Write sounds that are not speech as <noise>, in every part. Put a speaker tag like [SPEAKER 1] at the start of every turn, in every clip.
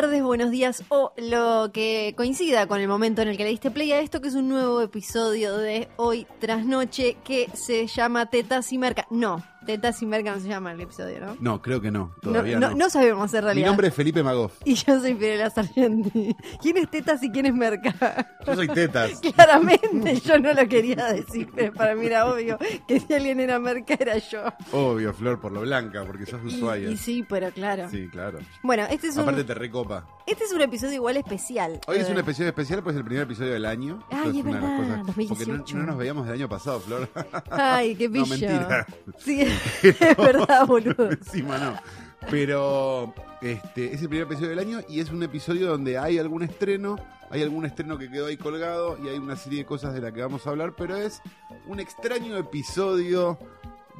[SPEAKER 1] Tardes, buenos días o lo que coincida con el momento en el que le diste play a esto, que es un nuevo episodio de Hoy tras Noche que se llama Tetas y Merca. No, Tetas y Merca no se llama el episodio, ¿no?
[SPEAKER 2] No, creo que no.
[SPEAKER 1] No,
[SPEAKER 2] Todavía
[SPEAKER 1] no,
[SPEAKER 2] no.
[SPEAKER 1] no sabemos en
[SPEAKER 2] Mi
[SPEAKER 1] realidad.
[SPEAKER 2] nombre es Felipe Magoff.
[SPEAKER 1] Y yo soy Pirela Sargenti. ¿Quién es Tetas y quién es Merca?
[SPEAKER 2] Yo soy Tetas. <laughs>
[SPEAKER 1] Claramente yo no lo quería decir, pero para mí era obvio que si alguien era Merca era yo.
[SPEAKER 2] Obvio, Flor, por lo blanca, porque sos
[SPEAKER 1] Y,
[SPEAKER 2] Ushuaia.
[SPEAKER 1] y sí, pero claro.
[SPEAKER 2] Sí, claro.
[SPEAKER 1] Bueno, este es, un,
[SPEAKER 2] Aparte te recopa.
[SPEAKER 1] este es un episodio igual especial.
[SPEAKER 2] Hoy es
[SPEAKER 1] Eh,
[SPEAKER 2] un episodio especial, pues es el primer episodio del año.
[SPEAKER 1] Ay, es
[SPEAKER 2] una de las
[SPEAKER 1] verdad,
[SPEAKER 2] cosas- Porque
[SPEAKER 1] 2018.
[SPEAKER 2] no, no nos veíamos del año pasado, Flor.
[SPEAKER 1] Ay, qué pillo. <laughs>
[SPEAKER 2] No, mentira.
[SPEAKER 1] Sí, <laughs> es verdad, boludo. <laughs>
[SPEAKER 2] Encima no. Pero este es el primer episodio del año y es un episodio donde hay algún estreno, hay algún estreno que quedó ahí colgado y hay una serie de cosas de la que vamos a hablar, pero es un extraño episodio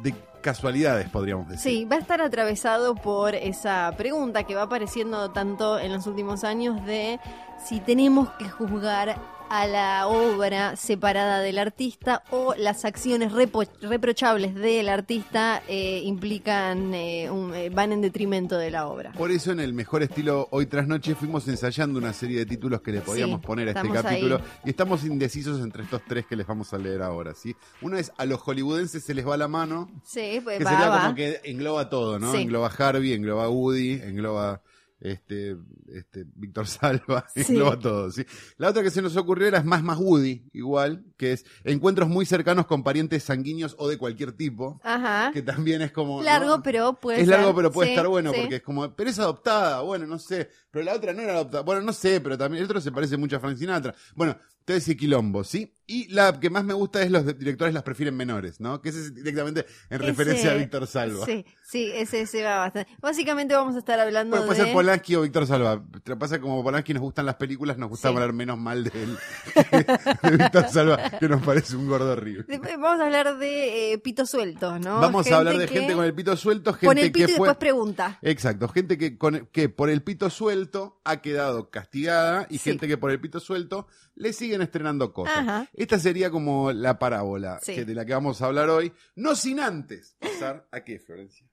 [SPEAKER 2] de casualidades, podríamos decir.
[SPEAKER 1] Sí, va a estar atravesado por esa pregunta que va apareciendo tanto en los últimos años de si tenemos que juzgar a la obra separada del artista o las acciones reprochables del artista eh, implican eh, un- eh, van en detrimento de la obra.
[SPEAKER 2] Por eso en el mejor estilo hoy tras noche fuimos ensayando una serie de títulos que le podíamos
[SPEAKER 1] Sí,
[SPEAKER 2] poner a este capítulo
[SPEAKER 1] ahí.
[SPEAKER 2] y estamos indecisos entre estos tres que les vamos a leer ahora, ¿sí? Uno es a los hollywoodenses se les va la mano,
[SPEAKER 1] Sí, pues
[SPEAKER 2] que
[SPEAKER 1] va,
[SPEAKER 2] sería
[SPEAKER 1] va.
[SPEAKER 2] como que engloba todo, ¿no?
[SPEAKER 1] Sí.
[SPEAKER 2] Engloba Harvey, engloba Woody, engloba este, este Víctor Salva, <laughs>
[SPEAKER 1] Sí.
[SPEAKER 2] engloba todo, ¿sí? La otra que se nos ocurrió era es más más Woody, igual, que es encuentros muy cercanos con parientes sanguíneos o de cualquier tipo,
[SPEAKER 1] Ajá.
[SPEAKER 2] que también es como...
[SPEAKER 1] Largo,
[SPEAKER 2] ¿no?
[SPEAKER 1] pero puede
[SPEAKER 2] es
[SPEAKER 1] ser.
[SPEAKER 2] largo, pero puede
[SPEAKER 1] Sí,
[SPEAKER 2] estar bueno, porque es como, pero es adoptada, bueno, no sé, pero la otra no era adoptada, bueno, no sé, pero también el otro se parece mucho a Frank Sinatra. Bueno, todo ese quilombo, ¿sí? Y la que más me gusta es los directores las prefieren menores, ¿no? Que ese es directamente en referencia a Víctor Salva.
[SPEAKER 1] Sí, sí, ese se va bastante. Básicamente vamos a estar hablando
[SPEAKER 2] Bueno, puede
[SPEAKER 1] de...
[SPEAKER 2] ser Polanski o Víctor Salva. Te pasa como Polanski nos gustan las películas, nos gusta
[SPEAKER 1] Sí.
[SPEAKER 2] hablar menos mal de él <laughs> de Víctor Salva, que nos parece un gordo horrible.
[SPEAKER 1] Después Vamos a hablar de eh, pito sueltos, ¿no?
[SPEAKER 2] Vamos a hablar de
[SPEAKER 1] que
[SPEAKER 2] gente con el pito suelto, gente
[SPEAKER 1] pone el pito
[SPEAKER 2] que
[SPEAKER 1] y
[SPEAKER 2] fue...
[SPEAKER 1] después pregunta.
[SPEAKER 2] Exacto, gente que, con, que por el pito suelto ha quedado castigada y
[SPEAKER 1] Sí.
[SPEAKER 2] gente que por el pito suelto le siguen estrenando cosas.
[SPEAKER 1] Ajá.
[SPEAKER 2] Esta sería como la parábola
[SPEAKER 1] Sí.
[SPEAKER 2] que- de la que vamos a hablar hoy, no sin antes pasar a qué, Florencia.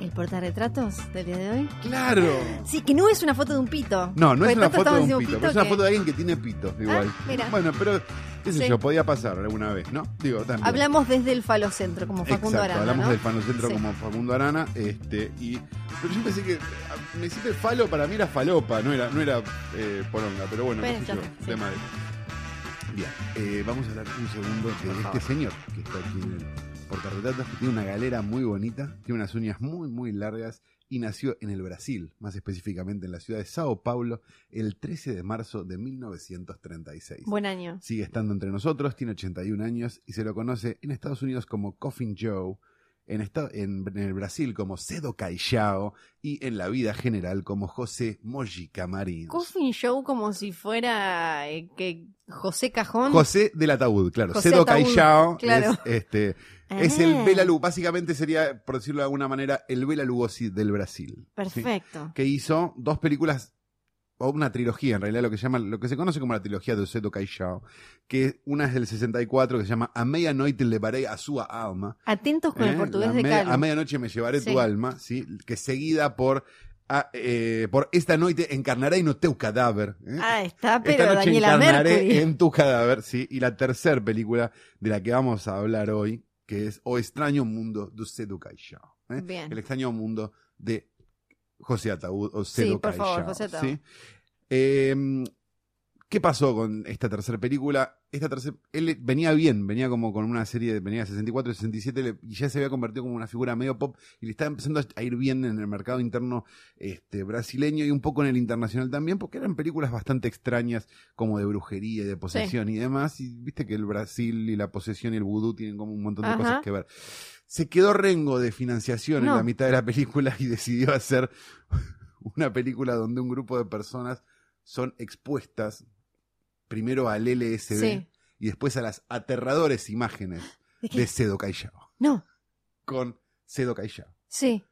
[SPEAKER 1] ¿El portarretratos del día de hoy?
[SPEAKER 2] ¡Claro!
[SPEAKER 1] Sí, que no es una foto de un pito.
[SPEAKER 2] No, no es una foto de un pito,
[SPEAKER 1] diciendo
[SPEAKER 2] pero es una foto de alguien que tiene pito, igual.
[SPEAKER 1] mira.
[SPEAKER 2] Bueno, pero, qué sé
[SPEAKER 1] Sí.
[SPEAKER 2] yo, podía pasar alguna vez, ¿no? Digo, también.
[SPEAKER 1] Hablamos desde el falocentro, como Facundo
[SPEAKER 2] Exacto,
[SPEAKER 1] Arana,
[SPEAKER 2] hablamos
[SPEAKER 1] ¿no?
[SPEAKER 2] del fanocentro
[SPEAKER 1] Sí.
[SPEAKER 2] como Facundo Arana, este, y pero yo pensé que ah, me hiciste falo para mí era falopa, no era, no era eh, poronga, pero bueno, qué sé yo,
[SPEAKER 1] sí.
[SPEAKER 2] tema de- Bien, eh, vamos a hablar un segundo de este señor que está aquí en el portarretratos, que tiene una galera muy bonita, tiene unas uñas muy, muy largas y nació en el Brasil, más específicamente en la ciudad de Sao Paulo, el 13 de marzo de 1936
[SPEAKER 1] Buen año.
[SPEAKER 2] sigue estando entre nosotros, tiene 81 años y se lo conoce en Estados Unidos como Coffin Joe, en, esta- en, en el Brasil como Cedo Caixao y en la vida general como José Mojica Marins.
[SPEAKER 1] Coffin Show como si fuera eh, que José Cajón.
[SPEAKER 2] José del ataúd, claro.
[SPEAKER 1] José
[SPEAKER 2] Cedo
[SPEAKER 1] Ataúd,
[SPEAKER 2] Caixao
[SPEAKER 1] claro.
[SPEAKER 2] es, este, es el
[SPEAKER 1] Ah,
[SPEAKER 2] Bela Lugosi, básicamente sería, por decirlo de alguna manera, el Bela Lugosi del Brasil. ¿sí?
[SPEAKER 1] Perfecto.
[SPEAKER 2] que hizo dos películas o una trilogía en realidad lo que se llama lo que se conoce como la trilogía de Oseto Caixao que una es del 64 que se llama A medianoite levaré a su alma
[SPEAKER 1] Atentos con el
[SPEAKER 2] ¿eh?
[SPEAKER 1] portugués
[SPEAKER 2] La
[SPEAKER 1] de Calo.
[SPEAKER 2] a medianoche me llevaré
[SPEAKER 1] Sí.
[SPEAKER 2] tu alma sí que seguida por a- eh, por esta noche encarnaré no teu cadáver ¿eh?
[SPEAKER 1] Ah, está, pero
[SPEAKER 2] esta noche
[SPEAKER 1] Daniela
[SPEAKER 2] encarnaré
[SPEAKER 1] Mercury.
[SPEAKER 2] en tu cadáver sí y la tercera película de la que vamos a hablar hoy que es O extraño mundo de ¿eh?
[SPEAKER 1] Bien.
[SPEAKER 2] el extraño mundo de José Ataúd o
[SPEAKER 1] Sí,
[SPEAKER 2] Cedo
[SPEAKER 1] por favor, José Ataúd.
[SPEAKER 2] ¿sí? Eh, ¿Qué pasó con esta tercera película? Esta tercera, él venía bien, venía como con una serie, de, venía de 64 y 67 le- y ya se había convertido como una figura medio pop y le estaba empezando a ir bien en el mercado interno este, brasileño y un poco en el internacional también, porque eran películas bastante extrañas como de brujería y de posesión y demás. Y viste que el Brasil y la posesión y el vudú tienen como un montón de
[SPEAKER 1] Ajá.
[SPEAKER 2] cosas que ver. Se quedó rengo de financiación
[SPEAKER 1] No.
[SPEAKER 2] en la mitad de la película y decidió hacer <laughs> una película donde un grupo de personas son expuestas primero al LSD
[SPEAKER 1] Sí.
[SPEAKER 2] y después a las aterradores imágenes
[SPEAKER 1] ¿De
[SPEAKER 2] de Sedo Callao.
[SPEAKER 1] No,
[SPEAKER 2] Con Sedo Callao.
[SPEAKER 1] sí.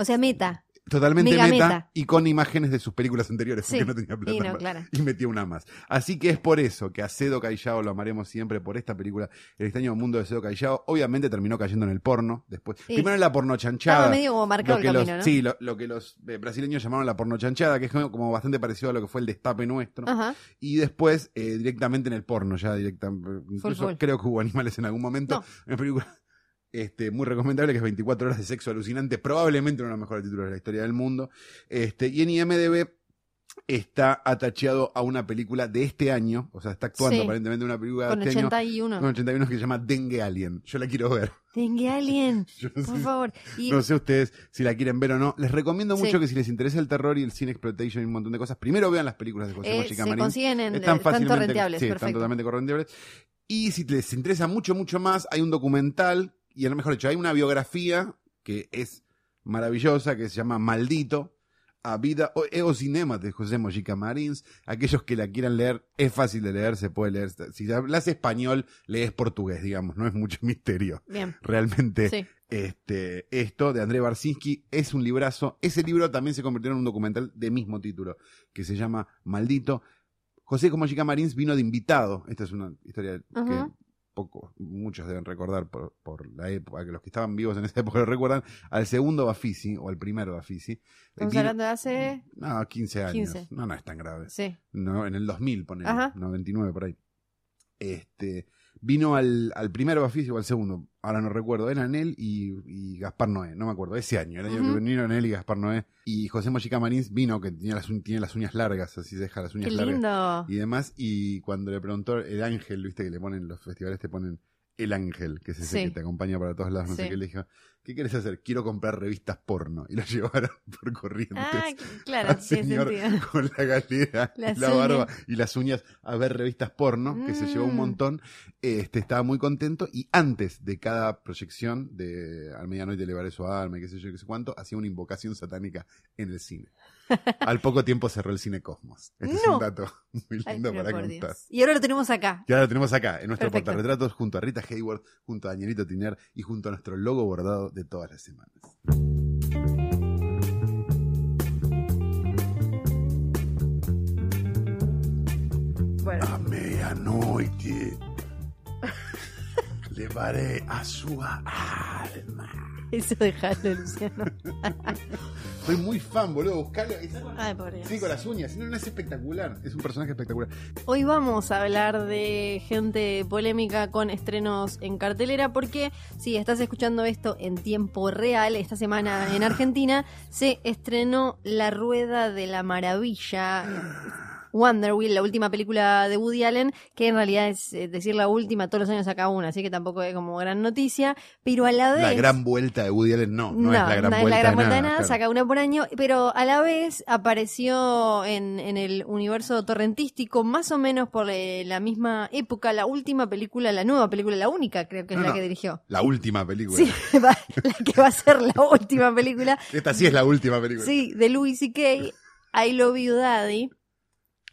[SPEAKER 1] O sea, meta.
[SPEAKER 2] Totalmente meta,
[SPEAKER 1] meta.
[SPEAKER 2] y con imágenes de sus películas anteriores, porque no tenía plata
[SPEAKER 1] Y no, claro.
[SPEAKER 2] y metió una más. Así que es por eso que a Cedo Callao lo amaremos siempre por esta película, El extraño mundo de Cedo Callao. Obviamente terminó cayendo en el porno después.
[SPEAKER 1] Sí.
[SPEAKER 2] Primero en la porno chanchada.
[SPEAKER 1] Medio como marcado el
[SPEAKER 2] los,
[SPEAKER 1] camino, ¿no?
[SPEAKER 2] Sí, lo, lo que los eh, brasileños llamaron la porno chanchada, que es como, como bastante parecido a lo que fue el destape nuestro.
[SPEAKER 1] Ajá.
[SPEAKER 2] Y después eh, directamente en el porno, ya directa, incluso
[SPEAKER 1] full.
[SPEAKER 2] creo que hubo animales en algún momento.
[SPEAKER 1] No.
[SPEAKER 2] Una película este, muy recomendable que es 24 horas de sexo alucinante, probablemente uno de los mejores títulos de la historia del mundo. Este, y en IMDB está atacheado a una película de este año, o sea, está actuando
[SPEAKER 1] Sí.
[SPEAKER 2] aparentemente una película
[SPEAKER 1] Con
[SPEAKER 2] de este año.
[SPEAKER 1] 81.
[SPEAKER 2] Con 81 que se llama Dengue Alien. Yo la quiero ver.
[SPEAKER 1] Dengue Alien, <laughs>
[SPEAKER 2] no
[SPEAKER 1] por
[SPEAKER 2] sé,
[SPEAKER 1] favor. Y
[SPEAKER 2] no sé ustedes si la quieren ver o no. Les recomiendo
[SPEAKER 1] Sí.
[SPEAKER 2] mucho que si les interesa el terror y el cine exploitation y un montón de cosas, primero vean las películas de José
[SPEAKER 1] eh,
[SPEAKER 2] Mochica
[SPEAKER 1] se
[SPEAKER 2] Marín.
[SPEAKER 1] consiguen en
[SPEAKER 2] Están
[SPEAKER 1] están
[SPEAKER 2] fácilmente
[SPEAKER 1] torrenteables,
[SPEAKER 2] sí, están
[SPEAKER 1] perfecto.
[SPEAKER 2] totalmente correnteables. Y si les interesa mucho, mucho más, hay un documental, y a lo mejor dicho, hay una biografía que es maravillosa, que se llama Maldito, a vida o, e o cinema de José Mojica Marins. Aquellos que la quieran leer, es fácil de leer, se puede leer. Si hablas español, lees portugués, digamos, no es mucho <laughs> misterio.
[SPEAKER 1] Bien,
[SPEAKER 2] Realmente,
[SPEAKER 1] sí.
[SPEAKER 2] este, esto de André Barsinski es un librazo. Ese libro también se convirtió en un documental de mismo título, que se llama Maldito. José Mojica Marins vino de invitado. Esta es una historia
[SPEAKER 1] Ajá.
[SPEAKER 2] que poco, muchos deben recordar por, por la época, que los que estaban vivos en esa época lo recuerdan, al segundo Bafisi, o al primero Bafisi.
[SPEAKER 1] Estamos hablando de hace...
[SPEAKER 2] No, 15 años.
[SPEAKER 1] 15.
[SPEAKER 2] No, no es tan grave.
[SPEAKER 1] Sí.
[SPEAKER 2] No, en el 2000, ponele,
[SPEAKER 1] Ajá.
[SPEAKER 2] 99 por ahí. Este, vino al, al primero Bafisi o al segundo, ahora no recuerdo, eran él y, y Gaspar Noé, no me acuerdo, ese año, el año que vinieron él y Gaspar Noé. Y José Mochica Marins vino, que tenía las, tiene las uñas largas, así se deja las uñas
[SPEAKER 1] Qué
[SPEAKER 2] largas
[SPEAKER 1] lindo.
[SPEAKER 2] y demás. Y cuando le preguntó el ángel, viste que le ponen, los festivales te ponen el ángel, que es ese
[SPEAKER 1] Sí.
[SPEAKER 2] que te acompaña para todos lados, no sé
[SPEAKER 1] Sí.
[SPEAKER 2] qué, le dijo, ¿qué quieres hacer? Quiero comprar revistas porno. Y lo <laughs> llevaron por corrientes.
[SPEAKER 1] Ah, claro,
[SPEAKER 2] al señor <laughs> con la galera <laughs>
[SPEAKER 1] Las
[SPEAKER 2] la barba y las uñas a ver revistas porno, que se llevó un
[SPEAKER 1] Mm.
[SPEAKER 2] montón. Este estaba muy contento y antes de cada proyección de Al medianoche elevaré su alma y qué sé yo, qué sé cuánto, hacía una invocación satánica en el cine. <laughs> Al poco tiempo cerró el cine Cosmos. Este es
[SPEAKER 1] No.
[SPEAKER 2] un dato muy lindo para contar.
[SPEAKER 1] Y ahora lo tenemos acá.
[SPEAKER 2] Ya lo tenemos acá, en nuestro
[SPEAKER 1] Perfecto.
[SPEAKER 2] portarretratos, junto a Rita Hayward, junto a Danielito Tiner y junto a nuestro logo bordado de todas las semanas.
[SPEAKER 1] Bueno,
[SPEAKER 2] A medianoche <laughs> levaré a su alma.
[SPEAKER 1] eso dejalo, Luciano. <laughs>
[SPEAKER 2] Soy muy fan, boludo. Buscalo.
[SPEAKER 1] Ay, por Dios.
[SPEAKER 2] Sí, con las uñas. No, no es espectacular. Es un personaje espectacular.
[SPEAKER 1] Hoy vamos a hablar de gente polémica con estrenos en cartelera porque si estás escuchando esto en tiempo real, esta semana en Argentina se estrenó La Rueda de la Maravilla. Wonder Wheel, la última película de Woody Allen, que en realidad es eh, decir la última, todos los años saca una, así que tampoco es como gran noticia, pero a la vez...
[SPEAKER 2] La gran vuelta de Woody Allen, no. No, es la gran
[SPEAKER 1] no es
[SPEAKER 2] vuelta,
[SPEAKER 1] la gran
[SPEAKER 2] de
[SPEAKER 1] vuelta
[SPEAKER 2] nada.
[SPEAKER 1] de nada,
[SPEAKER 2] claro.
[SPEAKER 1] saca una por año, pero a la vez apareció en, en el universo torrentístico, más o menos por eh, la misma época, la última película, la nueva película, la única creo que es
[SPEAKER 2] No,
[SPEAKER 1] la que dirigió.
[SPEAKER 2] La última película.
[SPEAKER 1] Sí, <laughs> va- la que va a ser la última película. <laughs>
[SPEAKER 2] Esta sí es la última película.
[SPEAKER 1] Sí, de Louis C.K., I Love You Daddy.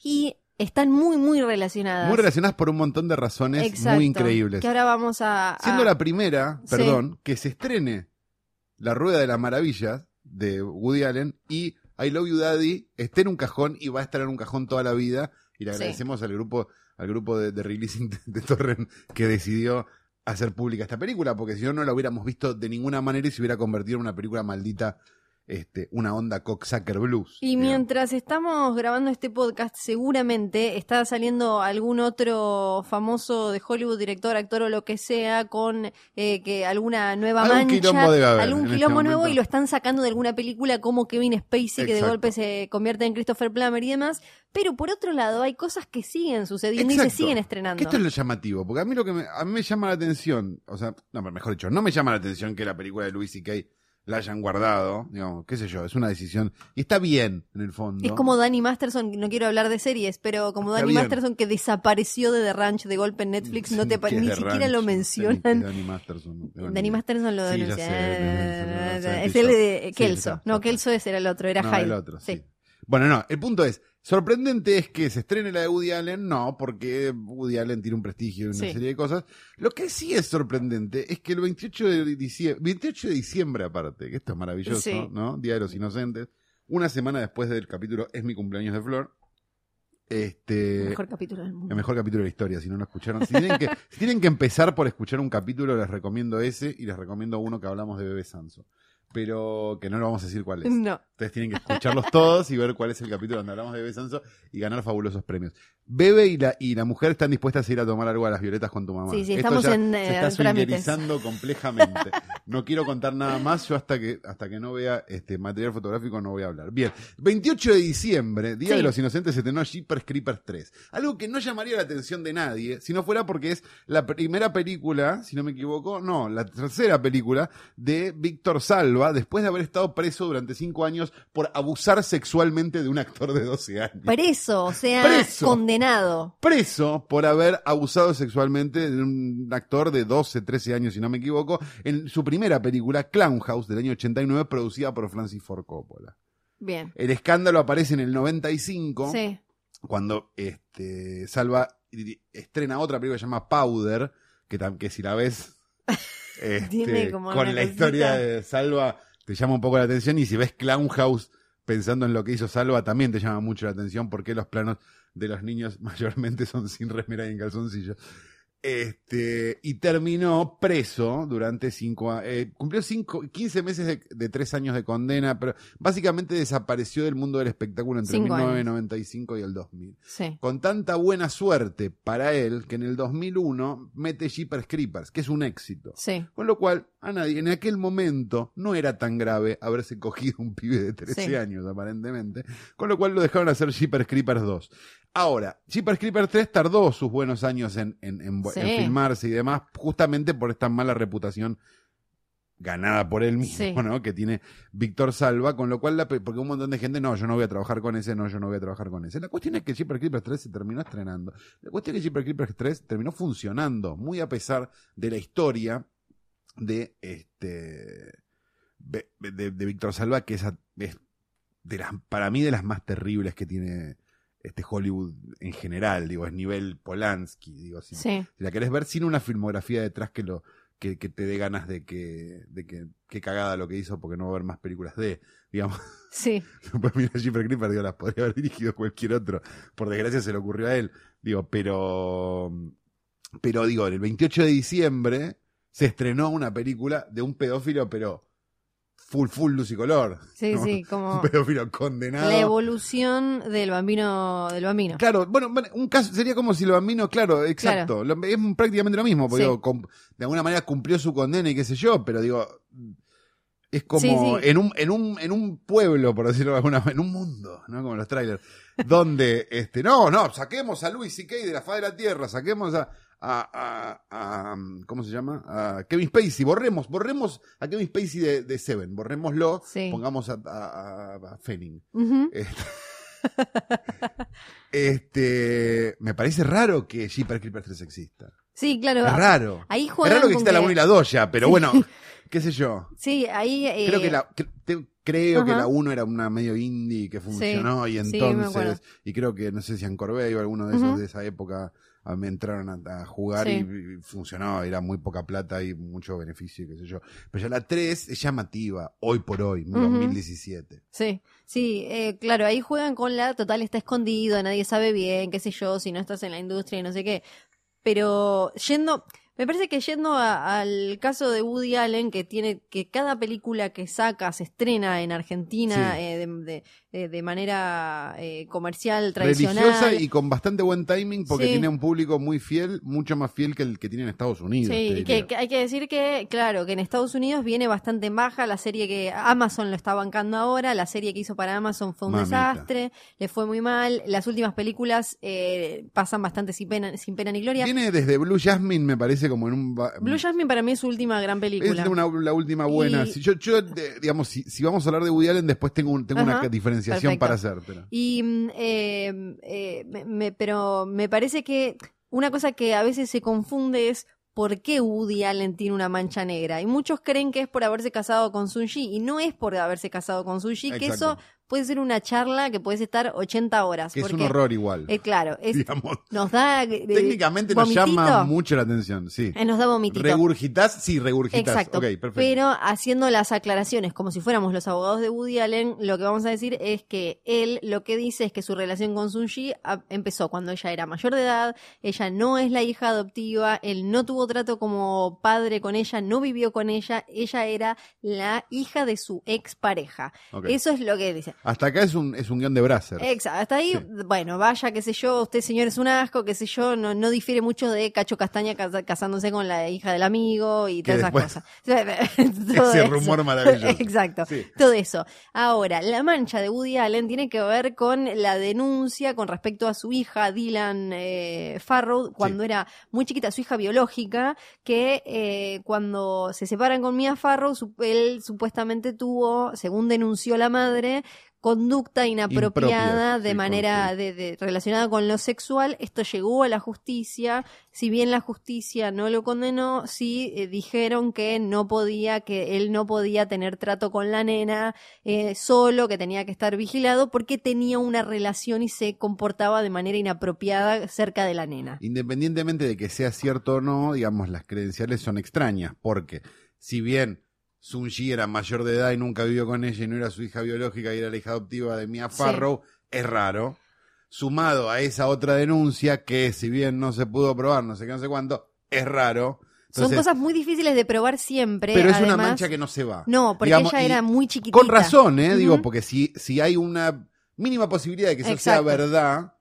[SPEAKER 1] Y están muy, muy relacionadas.
[SPEAKER 2] Muy relacionadas por un montón de razones
[SPEAKER 1] Exacto,
[SPEAKER 2] muy increíbles.
[SPEAKER 1] Que ahora vamos a... a-
[SPEAKER 2] Siendo la primera,
[SPEAKER 1] Sí.
[SPEAKER 2] perdón, que se estrene La Rueda de las Maravillas de Woody Allen y I Love You Daddy esté en un cajón y va a estar en un cajón toda la vida. Y le
[SPEAKER 1] Sí.
[SPEAKER 2] agradecemos al grupo, al grupo de, de releasing de, de Torrent que decidió hacer pública esta película, porque si no, no la hubiéramos visto de ninguna manera y se hubiera convertido en una película maldita, este, una onda cocksucker blues.
[SPEAKER 1] Y
[SPEAKER 2] digamos.
[SPEAKER 1] mientras estamos grabando este podcast, seguramente está saliendo algún otro famoso de Hollywood, director, actor o lo que sea, con eh, que alguna nueva
[SPEAKER 2] Algún
[SPEAKER 1] mancha,
[SPEAKER 2] quilombo debe haber
[SPEAKER 1] algún
[SPEAKER 2] este
[SPEAKER 1] quilombo nuevo y lo están sacando de alguna película como Kevin Spacey, que de golpe se convierte en Christopher Plummer y demás. Pero por otro lado, hay cosas que siguen sucediendo y se siguen estrenando.
[SPEAKER 2] esto es lo llamativo, porque a mí lo que me, a mí me llama la atención, o sea, no, mejor dicho, no me llama la atención que la película de Louis C.K. la hayan guardado, digamos, qué sé yo, es una decisión, y está bien en el fondo.
[SPEAKER 1] Es como Danny Masterson, no quiero hablar de series, pero como
[SPEAKER 2] Está
[SPEAKER 1] Danny
[SPEAKER 2] bien.
[SPEAKER 1] Masterson que desapareció de The Ranch de golpe en Netflix, no te ni siquiera
[SPEAKER 2] Ranch,
[SPEAKER 1] lo mencionan.
[SPEAKER 2] Danny Masterson.
[SPEAKER 1] Danny lo
[SPEAKER 2] Sí,
[SPEAKER 1] denuncia.
[SPEAKER 2] sé,
[SPEAKER 1] es el de Kelso. No. Kelso ese era el otro, era
[SPEAKER 2] No,
[SPEAKER 1] Hyde.
[SPEAKER 2] el otro. Sí. Bueno, no, el punto es, sorprendente es que se estrene la de Woody Allen, no, porque Woody Allen tiene un prestigio y una
[SPEAKER 1] Sí.
[SPEAKER 2] serie de cosas. Lo que sí es sorprendente es que el 28 de diciembre, 28 de diciembre aparte, que esto es maravilloso,
[SPEAKER 1] Sí.
[SPEAKER 2] ¿no? Día de los Inocentes, una semana después del capítulo Es mi cumpleaños de Flor, este...
[SPEAKER 1] El mejor capítulo del mundo.
[SPEAKER 2] El mejor capítulo de la historia, si no lo escucharon. Si tienen, que, <laughs> si tienen que empezar por escuchar un capítulo, les recomiendo ese y les recomiendo uno que hablamos de Bebé Sanso. Pero que no lo vamos a decir cuál es.
[SPEAKER 1] No.
[SPEAKER 2] Ustedes tienen que escucharlos todos y ver cuál es el capítulo donde hablamos de Bebe Sanso y ganar fabulosos premios. Bebe y la, y la mujer están dispuestas a ir a tomar algo a las violetas con tu mamá.
[SPEAKER 1] Sí, sí,
[SPEAKER 2] Esto
[SPEAKER 1] estamos
[SPEAKER 2] ya
[SPEAKER 1] en,
[SPEAKER 2] se
[SPEAKER 1] eh,
[SPEAKER 2] está swingerizando complejamente. No quiero contar nada más, yo hasta que, hasta que no vea este material fotográfico no voy a hablar. Bien, 28 de diciembre, Día
[SPEAKER 1] Sí.
[SPEAKER 2] de los Inocentes, se estrenó Jeepers Creepers 3. Algo que no llamaría la atención de nadie, si no fuera porque es la primera película, si no me equivoco, no, la tercera película de Víctor Salva, después de haber estado preso durante cinco años por abusar sexualmente de un actor de 12 años.
[SPEAKER 1] Preso, o sea,
[SPEAKER 2] Preso.
[SPEAKER 1] condenado.
[SPEAKER 2] Preso por haber abusado sexualmente de un actor de 12, 13 años, si no me equivoco, en su primera película, Clown House, del año 89, producida por Francis Ford Coppola.
[SPEAKER 1] Bien.
[SPEAKER 2] El escándalo aparece en el 95,
[SPEAKER 1] Sí.
[SPEAKER 2] cuando este, Salva estrena otra película que se llama Powder, que, que si la ves <laughs> este, con la historia de Salva te llama un poco la atención y si ves Clown House pensando en lo que hizo Salva también te llama mucho la atención porque los planos de los niños <laughs> mayormente son sin remera y en calzoncillo. Este, y terminó preso durante cinco eh, cumplió cinco, 15 meses de, de tres años de condena, pero básicamente desapareció del mundo del espectáculo entre
[SPEAKER 1] Cinco años.
[SPEAKER 2] 1995 y el 2000
[SPEAKER 1] Sí.
[SPEAKER 2] con tanta buena suerte para él que en el 2001 mete Jeepers Creepers, que es un éxito.
[SPEAKER 1] Sí.
[SPEAKER 2] Con lo cual, a nadie, en aquel momento, no era tan grave haberse <laughs> cogido un pibe de 13
[SPEAKER 1] Sí.
[SPEAKER 2] años, aparentemente. Con lo cual lo dejaron hacer Jeepers Creepers 2. Ahora, Jeepers Creepers 3 tardó sus buenos años en, en- en-
[SPEAKER 1] Sí.
[SPEAKER 2] en filmarse y demás, justamente por esta mala reputación ganada por él mismo,
[SPEAKER 1] Sí.
[SPEAKER 2] ¿no? Que tiene Víctor Salva, con lo cual, la porque un montón de gente, no, yo no voy a trabajar con ese, no, yo no voy a trabajar con ese. La cuestión es que Jeepers Creepers 3 se terminó estrenando. La cuestión es que Jeepers Creepers 3 terminó funcionando, muy a pesar de la historia de este de, de- de Víctor Salva, que es, es de las, para mí de las más terribles que tiene este Hollywood en general, digo, es nivel Polanski, digo, si,
[SPEAKER 1] Sí.
[SPEAKER 2] si la querés ver sin una filmografía detrás que lo que, que te dé ganas de que de que, que cagada lo que hizo porque no va a haber más películas de, digamos, <laughs>
[SPEAKER 1] Sí.
[SPEAKER 2] pues mira Creepers, digo, las podría haber dirigido cualquier otro, por desgracia se le ocurrió a él, digo, pero pero digo, el 28 de diciembre se estrenó una película de un pedófilo, pero full, full luz y color.
[SPEAKER 1] Sí,
[SPEAKER 2] ¿no?
[SPEAKER 1] sí, <laughs> como
[SPEAKER 2] Un pedófilo condenado.
[SPEAKER 1] la evolución del bambino, del bambino.
[SPEAKER 2] Claro, bueno, un caso sería como si el bambino, claro, exacto, lo- es prácticamente lo mismo, porque
[SPEAKER 1] Sí.
[SPEAKER 2] digo, de alguna manera cumplió su condena y qué sé yo, pero digo, es como
[SPEAKER 1] Sí, sí.
[SPEAKER 2] en un en un en un pueblo, por decirlo de alguna manera, en un mundo, ¿no? Como los trailers, donde este no, no, saquemos a Luis C.K. de la faz de la tierra, saquemos a a, a, a- ¿cómo se llama? A Kevin Spacey, borremos, borremos a Kevin Spacey de, de Seven, borrémoslo,
[SPEAKER 1] Sí.
[SPEAKER 2] pongamos a, a.
[SPEAKER 1] Ujú.
[SPEAKER 2] Este, <laughs> este, me parece raro que Jeepers Creepers 3 exista.
[SPEAKER 1] Sí, claro.
[SPEAKER 2] Es raro.
[SPEAKER 1] Ahí
[SPEAKER 2] Es raro que exista la
[SPEAKER 1] que-
[SPEAKER 2] 1 y la 2 ya, pero
[SPEAKER 1] Sí.
[SPEAKER 2] bueno, <laughs> qué sé yo.
[SPEAKER 1] Sí, ahí. eh,
[SPEAKER 2] Creo que la, cre- te- creo que
[SPEAKER 1] Ajá.
[SPEAKER 2] la 1 era una medio indie que funcionó y
[SPEAKER 1] sí,
[SPEAKER 2] entonces, y creo que no sé si Ancorbey o alguno de esos de esa época ah, me entraron a, a jugar
[SPEAKER 1] Sí.
[SPEAKER 2] y, y funcionó, era muy poca plata y mucho beneficio, qué sé yo. Pero ya la 3 es llamativa, hoy por hoy,
[SPEAKER 1] Ujú.
[SPEAKER 2] 2017.
[SPEAKER 1] Sí, sí, eh, claro, ahí juegan con la total está escondido, nadie sabe bien, qué sé yo, si no estás en la industria y no sé qué. Pero yendo, me parece que yendo a- al caso de Woody Allen, que tiene que cada película que saca se estrena en Argentina
[SPEAKER 2] Sí.
[SPEAKER 1] eh, de, de- eh, de manera eh, comercial, tradicional.
[SPEAKER 2] religiosa y con bastante buen timing porque
[SPEAKER 1] Sí.
[SPEAKER 2] tiene un público muy fiel, mucho más fiel que el que tiene en Estados Unidos.
[SPEAKER 1] Sí, y que, hay que decir que, claro, que en Estados Unidos viene bastante en baja. La serie que Amazon lo está bancando ahora, la serie que hizo para Amazon fue un
[SPEAKER 2] Mamita.
[SPEAKER 1] desastre, le fue muy mal. Las últimas películas eh, pasan bastante sin pena, sin pena ni gloria.
[SPEAKER 2] Viene desde Blue Jasmine, me parece como en un...
[SPEAKER 1] Blue Jasmine para mí es su última gran película.
[SPEAKER 2] Es una- la última buena.
[SPEAKER 1] Y-
[SPEAKER 2] Si yo, digamos, si, si vamos a hablar de Woody Allen, después tengo, un- tengo una
[SPEAKER 1] Ajá,
[SPEAKER 2] diferenciación
[SPEAKER 1] perfecto.
[SPEAKER 2] para.
[SPEAKER 1] Y, mm, eh, eh, me- pero me parece que una cosa que a veces se confunde es por qué Woody Allen tiene una mancha negra. Y muchos creen que es por haberse casado con Sunji, y no es por haberse casado con Sunji, que eso. Puede ser una charla que puedes estar 80 horas.
[SPEAKER 2] Que es un horror igual.
[SPEAKER 1] eh, claro, es,
[SPEAKER 2] digamos.
[SPEAKER 1] nos da... eh,
[SPEAKER 2] Técnicamente nos llama mucho la atención, sí.
[SPEAKER 1] Eh, nos da vomitito.
[SPEAKER 2] ¿Regurgitas? Sí, regurgitas.
[SPEAKER 1] Exacto.
[SPEAKER 2] Perfecto.
[SPEAKER 1] Pero haciendo las aclaraciones como si fuéramos los abogados de Woody Allen, lo que vamos a decir es que él lo que dice es que su relación con Sunji a- empezó cuando ella era mayor de edad, ella no es la hija adoptiva, él no tuvo trato como padre con ella, no vivió con ella, ella era la hija de su expareja.
[SPEAKER 2] Ok.
[SPEAKER 1] Eso es lo que dice.
[SPEAKER 2] Hasta acá es un, es un guion de Brasser.
[SPEAKER 1] Exacto, hasta ahí,
[SPEAKER 2] Sí.
[SPEAKER 1] bueno, vaya, qué sé yo, usted señor es un asco, qué sé yo, no, no difiere mucho de Cacho Castaña casándose con la hija del amigo y todas
[SPEAKER 2] después-
[SPEAKER 1] esas cosas. <laughs> Todo
[SPEAKER 2] Ese
[SPEAKER 1] eso.
[SPEAKER 2] rumor maravilloso.
[SPEAKER 1] Exacto,
[SPEAKER 2] Sí.
[SPEAKER 1] todo eso. Ahora, la mancha de Woody Allen tiene que ver con la denuncia con respecto a su hija Dylan eh, Farrow cuando
[SPEAKER 2] Sí.
[SPEAKER 1] era muy chiquita, su hija biológica, que eh, cuando se separan con Mia Farrow, su- él supuestamente tuvo, según denunció la madre, conducta inapropiada
[SPEAKER 2] Impropia,
[SPEAKER 1] de
[SPEAKER 2] sí,
[SPEAKER 1] manera de- relacionada con lo sexual. Esto llegó a la justicia. Si bien la justicia no lo condenó, sí eh, dijeron que no podía, que él no podía tener trato con la nena eh, solo, que tenía que estar vigilado porque tenía una relación y se comportaba de manera inapropiada cerca de la nena.
[SPEAKER 2] Independientemente de que sea cierto o no, digamos, las credenciales son extrañas, porque si bien Sunji era mayor de edad y nunca vivió con ella y no era su hija biológica y era la hija adoptiva de Mia
[SPEAKER 1] Sí.
[SPEAKER 2] Farrow, es raro. Sumado a esa otra denuncia, que si bien no se pudo probar, no sé qué, no sé cuánto, es raro.
[SPEAKER 1] Son cosas muy difíciles de probar siempre.
[SPEAKER 2] pero es una mancha que no se va.
[SPEAKER 1] No, porque
[SPEAKER 2] Digamos,
[SPEAKER 1] ella era muy chiquitita.
[SPEAKER 2] Con razón, ¿eh? Digo, porque si, si hay una mínima posibilidad de que eso sea verdad,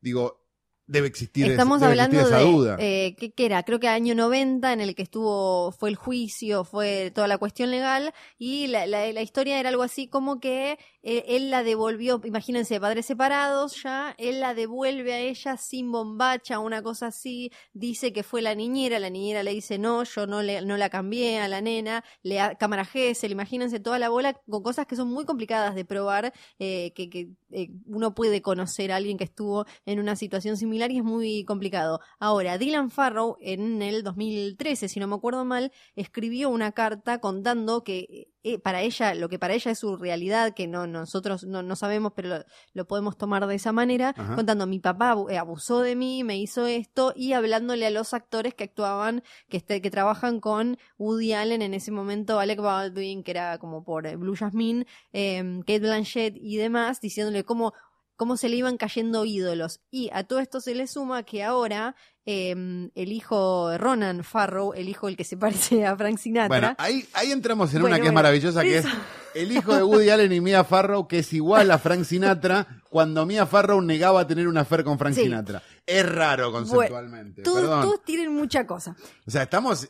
[SPEAKER 2] digo, debe existir,
[SPEAKER 1] Estamos
[SPEAKER 2] debe
[SPEAKER 1] hablando
[SPEAKER 2] existir esa
[SPEAKER 1] de,
[SPEAKER 2] duda.
[SPEAKER 1] eh, ¿qué, qué era? Creo que año 90 en el que estuvo, fue el juicio, fue toda la cuestión legal y la, la- la historia era algo así como que eh, él la devolvió, imagínense, padres separados ya, él la devuelve a ella sin bombacha, una cosa así, dice que fue la niñera, la niñera le dice no, yo no, le, no la cambié a la nena, le ha- cámara Gesell, imagínense toda la bola con cosas que son muy complicadas de probar, eh, que, que eh, uno puede conocer a alguien que estuvo en una situación similar y es muy complicado. Ahora, Dylan Farrow en el 2013, si no me acuerdo mal, escribió una carta contando que eh, para ella, lo que para ella es su realidad, que no nosotros no, no sabemos, pero lo, lo podemos tomar de esa manera,
[SPEAKER 2] Ajá.
[SPEAKER 1] contando mi papá eh, abusó de mí, me hizo esto, y hablándole a los actores que actuaban, que, este, que trabajan con Woody Allen en ese momento, Alec Baldwin, que era como por eh, Blue Jasmine, eh, Kate Blanchett y demás, diciéndole cómo, cómo se le iban cayendo ídolos. Y a todo esto se le suma que ahora eh, el hijo Ronan Farrow, el hijo el que se <laughs> parece a Frank Sinatra,
[SPEAKER 2] Bueno, ahí, ahí entramos en
[SPEAKER 1] Bueno,
[SPEAKER 2] una que es
[SPEAKER 1] bueno,
[SPEAKER 2] maravillosa, que es el hijo de Woody Allen y Mia Farrow, que es igual a Frank Sinatra, cuando Mia Farrow negaba tener una affair con Frank
[SPEAKER 1] Sí.
[SPEAKER 2] Sinatra. Es raro conceptualmente.
[SPEAKER 1] todos,
[SPEAKER 2] Perdón.
[SPEAKER 1] todos tienen mucha cosa.
[SPEAKER 2] O sea, estamos.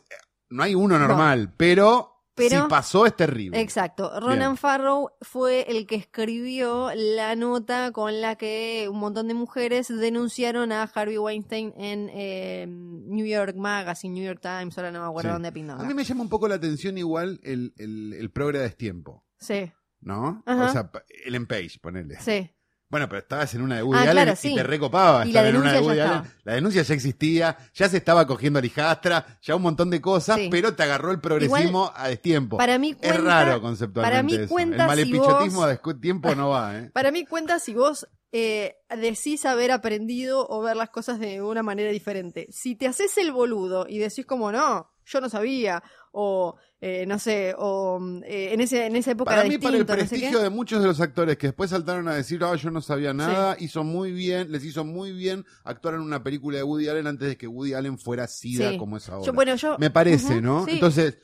[SPEAKER 2] No hay uno normal, pero,
[SPEAKER 1] Pero-
[SPEAKER 2] si pasó es terrible.
[SPEAKER 1] Exacto. Ronan
[SPEAKER 2] Bien.
[SPEAKER 1] Farrow fue el que escribió la nota con la que un montón de mujeres denunciaron a Harvey Weinstein en eh, New York Magazine, New York Times, ahora no me acuerdo
[SPEAKER 2] Sí.
[SPEAKER 1] dónde pindó.
[SPEAKER 2] A mí me llama un poco la atención igual el, el, el progre de destiempo,
[SPEAKER 1] Sí,
[SPEAKER 2] ¿no?
[SPEAKER 1] Ajá.
[SPEAKER 2] O sea, el Empage, ponele.
[SPEAKER 1] sí.
[SPEAKER 2] Bueno, pero estabas en una de Woody
[SPEAKER 1] Ah,
[SPEAKER 2] Allen
[SPEAKER 1] claro,
[SPEAKER 2] y te recopaba
[SPEAKER 1] Y
[SPEAKER 2] estar en una de Woody Allen. La denuncia ya existía, ya se estaba cogiendo a Lijastra, ya un montón de cosas,
[SPEAKER 1] Sí.
[SPEAKER 2] pero te agarró el progresismo a destiempo.
[SPEAKER 1] Para mí
[SPEAKER 2] es
[SPEAKER 1] cuenta,
[SPEAKER 2] raro conceptualmente
[SPEAKER 1] para mí
[SPEAKER 2] eso.
[SPEAKER 1] cuenta
[SPEAKER 2] El
[SPEAKER 1] si
[SPEAKER 2] malepichotismo
[SPEAKER 1] vos-
[SPEAKER 2] a destiempo no va, ¿eh? <laughs>
[SPEAKER 1] Para mí cuenta si vos eh, decís haber aprendido o ver las cosas de una manera diferente. Si te haces el boludo y decís como no, yo no sabía, o eh, no sé, o mm, eh, en, ese, en esa época
[SPEAKER 2] Para
[SPEAKER 1] era
[SPEAKER 2] mí, para el
[SPEAKER 1] distinto, no sé
[SPEAKER 2] prestigio de muchos de los actores que después saltaron a decir, ah, yo no sabía nada, hizo muy bien, les hizo muy bien actuar en una película de Woody Allen antes de que Woody Allen fuera sida
[SPEAKER 1] Sí.
[SPEAKER 2] como es ahora.
[SPEAKER 1] Yo, bueno, yo,
[SPEAKER 2] me parece, ¿no?
[SPEAKER 1] sí.
[SPEAKER 2] Entonces,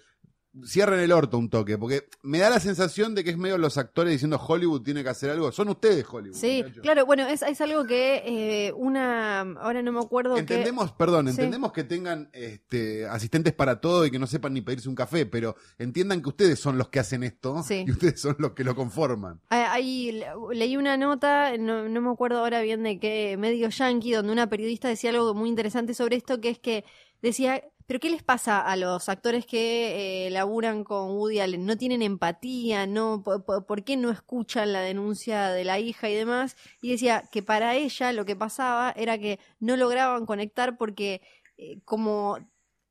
[SPEAKER 2] cierren el orto un toque, porque me da la sensación de que es medio los actores diciendo Hollywood tiene que hacer algo. Son ustedes Hollywood.
[SPEAKER 1] Sí,
[SPEAKER 2] muchachos.
[SPEAKER 1] claro, bueno, es, es algo que eh, una, ahora no me acuerdo que...
[SPEAKER 2] Entendemos, perdón,
[SPEAKER 1] Sí.
[SPEAKER 2] entendemos que tengan este, asistentes para todo y que no sepan ni pedirse un café, pero entiendan que ustedes son los que hacen esto
[SPEAKER 1] Sí.
[SPEAKER 2] y ustedes son los que lo conforman.
[SPEAKER 1] Ah, Ahí le- leí una nota, no, no me acuerdo ahora bien de qué medio yankee, donde una periodista decía algo muy interesante sobre esto, que es que decía, pero ¿qué les pasa a los actores que eh, laburan con Woody Allen? ¿No tienen empatía? ¿No? ¿Por, por- por qué no escuchan la denuncia de la hija y demás? Y decía que para ella lo que pasaba era que no lograban conectar porque eh, como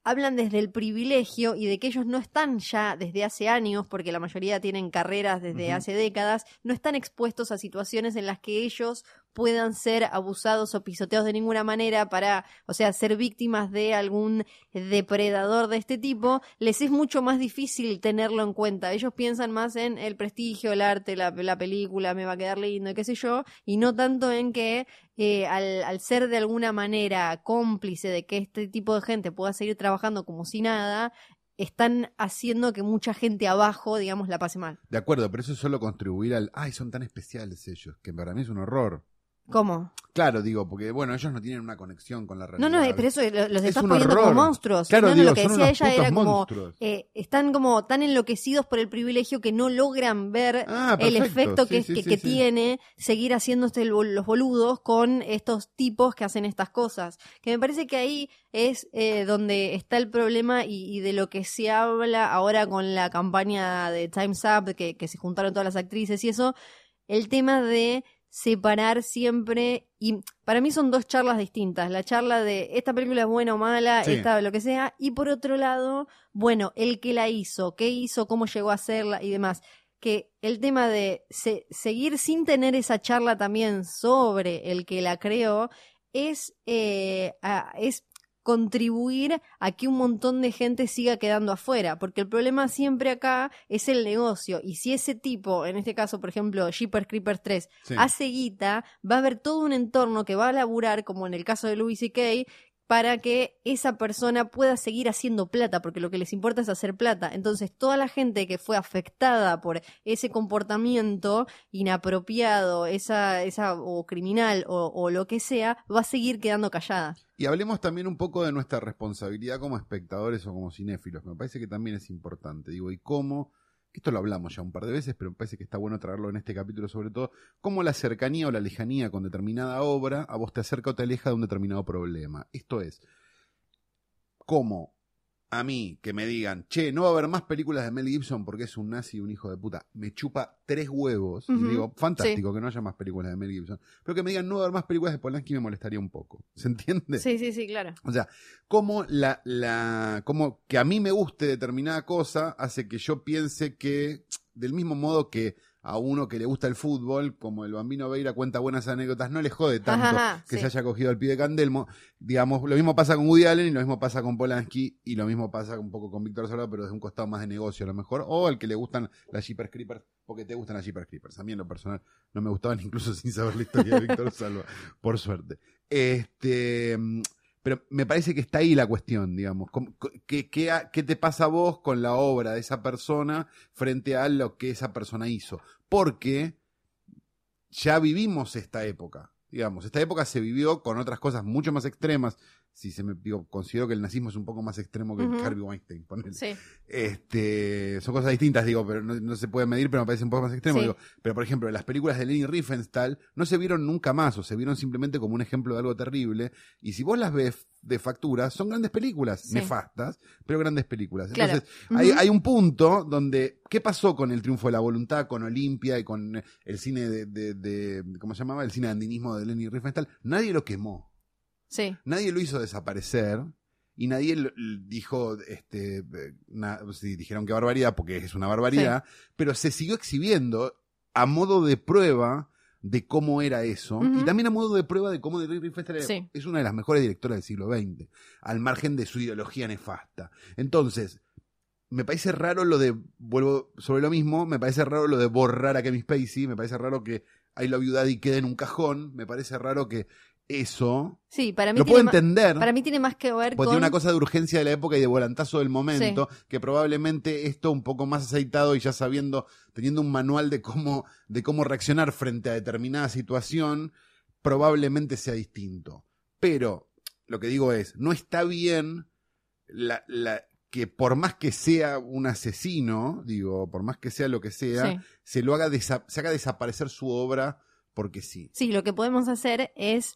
[SPEAKER 1] hablan desde el privilegio y de que ellos no están ya desde hace años, porque la mayoría tienen carreras desde hace décadas, no están expuestos a situaciones en las que ellos puedan ser abusados o pisoteados de ninguna manera para, o sea, ser víctimas de algún depredador de este tipo, les es mucho más difícil tenerlo en cuenta. Ellos piensan más en el prestigio, el arte, la, la película, me va a quedar lindo, qué sé yo, y no tanto en que eh, al, al ser de alguna manera cómplice de que este tipo de gente pueda seguir trabajando como si nada, están haciendo que mucha gente abajo, digamos, la pase mal.
[SPEAKER 2] De acuerdo, pero eso es solo contribuir al. Ay, son tan especiales ellos, que para mí es un horror.
[SPEAKER 1] ¿Cómo?
[SPEAKER 2] Claro, digo, porque bueno, ellos no tienen una conexión con la
[SPEAKER 1] No,
[SPEAKER 2] realidad.
[SPEAKER 1] no, eh, pero eso lo- los
[SPEAKER 2] Es
[SPEAKER 1] estás poniendo
[SPEAKER 2] horror.
[SPEAKER 1] como monstruos.
[SPEAKER 2] Claro,
[SPEAKER 1] no, no,
[SPEAKER 2] digo,
[SPEAKER 1] lo que decía ella era como, eh, están como tan enloquecidos por el privilegio que no logran ver
[SPEAKER 2] Ah,
[SPEAKER 1] el efecto
[SPEAKER 2] Sí,
[SPEAKER 1] que,
[SPEAKER 2] sí,
[SPEAKER 1] que,
[SPEAKER 2] sí,
[SPEAKER 1] que tiene seguir haciéndose bol- los boludos con estos tipos que hacen estas cosas. Que me parece que ahí es eh, donde está el problema y, y de lo que se habla ahora con la campaña de Time's Up, que, que se juntaron todas las actrices y eso, el tema de separar siempre y para mí son dos charlas distintas la charla de esta película es buena o mala
[SPEAKER 2] Sí.
[SPEAKER 1] esta lo que sea y por otro lado bueno el que la hizo qué hizo cómo llegó a hacerla y demás que el tema de se- seguir sin tener esa charla también sobre el que la creó es, eh, a- es contribuir a que un montón de gente siga quedando afuera, porque el problema siempre acá es el negocio, y si ese tipo, en este caso, por ejemplo, Jeepers Creepers 3,
[SPEAKER 2] Sí.
[SPEAKER 1] hace guita, va a haber todo un entorno que va a laburar, como en el caso de Louis C.K., para que esa persona pueda seguir haciendo plata, porque lo que les importa es hacer plata. Entonces, toda la gente que fue afectada por ese comportamiento inapropiado, esa, esa, o criminal, o, o lo que sea, va a seguir quedando callada.
[SPEAKER 2] Y hablemos también un poco de nuestra responsabilidad como espectadores o como cinéfilos, me parece que también es importante. Digo, y cómo, esto lo hablamos ya un par de veces, pero me parece que está bueno traerlo en este capítulo sobre todo, cómo la cercanía o la lejanía con determinada obra a vos te acerca o te aleja de un determinado problema. Esto es, cómo a mí que me digan, che, no va a haber más películas de Mel Gibson porque es un nazi y un hijo de puta, me chupa tres huevos. Y digo, fantástico que no haya más películas de Mel Gibson. Pero que me digan, no va a haber más películas de Polanski me molestaría un poco. ¿Se entiende?
[SPEAKER 1] Sí, sí, sí, claro.
[SPEAKER 2] O sea, como la, la, como que a mí me guste determinada cosa hace que yo piense que, del mismo modo que a uno que le gusta el fútbol, como el Bambino Veira cuenta buenas anécdotas, no le jode tanto
[SPEAKER 1] Ajá, ajá,
[SPEAKER 2] que
[SPEAKER 1] sí.
[SPEAKER 2] se haya cogido al pie de Candelmo. Digamos, lo mismo pasa con Woody Allen y lo mismo pasa con Polanski y lo mismo pasa un poco con Víctor Salva, pero desde un costado más de negocio a lo mejor. O al que le gustan las Jeepers Creepers, porque te gustan las Jeepers Creepers. A mí en lo personal no me gustaban <laughs> incluso sin saber la historia de Víctor Salva, por suerte. Este, mm, pero me parece que está ahí la cuestión, digamos. ¿Cómo- ¿Qué, qué, ha- qué te pasa a vos con la obra de esa persona frente a lo que esa persona hizo? Porque ya vivimos esta época. Digamos, esta época se vivió con otras cosas mucho más extremas. Si se me digo, considero que el nazismo es un poco más extremo que
[SPEAKER 1] Ujú.
[SPEAKER 2] el Harvey Weinstein. ponele.
[SPEAKER 1] Sí.
[SPEAKER 2] Este, son cosas distintas, digo, pero no, no se puede medir, pero me parece un poco más extremo.
[SPEAKER 1] Sí.
[SPEAKER 2] Digo. Pero, por ejemplo, las películas de Leni Riefenstahl no se vieron nunca más, o se vieron simplemente como un ejemplo de algo terrible. Y si vos las ves de factura, son grandes películas,
[SPEAKER 1] Sí.
[SPEAKER 2] nefastas, pero grandes películas.
[SPEAKER 1] Claro.
[SPEAKER 2] Entonces, hay, hay un punto donde, ¿qué pasó con el triunfo de la voluntad, con Olimpia y con el cine de, de, de- ¿cómo se llamaba? El cine de andinismo de Leni Riefenstahl. Nadie lo quemó
[SPEAKER 1] Sí.
[SPEAKER 2] nadie lo hizo desaparecer y nadie lo- dijo, este, na- sí, dijeron que barbaridad porque es una barbaridad, pero se siguió exhibiendo a modo de prueba de cómo era eso y también a modo de prueba de cómo Leni Riefenstahl
[SPEAKER 1] Sí.
[SPEAKER 2] es una de las mejores directoras del siglo XX, al margen de su ideología nefasta. Entonces, me parece raro lo de, vuelvo sobre lo mismo, me parece raro lo de borrar a Kevin Spacey, me parece raro que I Love You Daddy quede en un cajón, me parece raro que eso
[SPEAKER 1] Sí, para mí,
[SPEAKER 2] lo puedo entender.
[SPEAKER 1] para mí tiene más que ver
[SPEAKER 2] Porque
[SPEAKER 1] con...
[SPEAKER 2] tiene una cosa de urgencia de la época y de volantazo del momento, que probablemente esto un poco más aceitado y ya sabiendo, teniendo un manual de cómo, de cómo reaccionar frente a determinada situación, probablemente sea distinto. Pero lo que digo es, no está bien la, la- que por más que sea un asesino, digo, por más que sea lo que sea,
[SPEAKER 1] Sí.
[SPEAKER 2] se lo haga se haga desaparecer su obra porque sí.
[SPEAKER 1] Sí, lo que podemos hacer es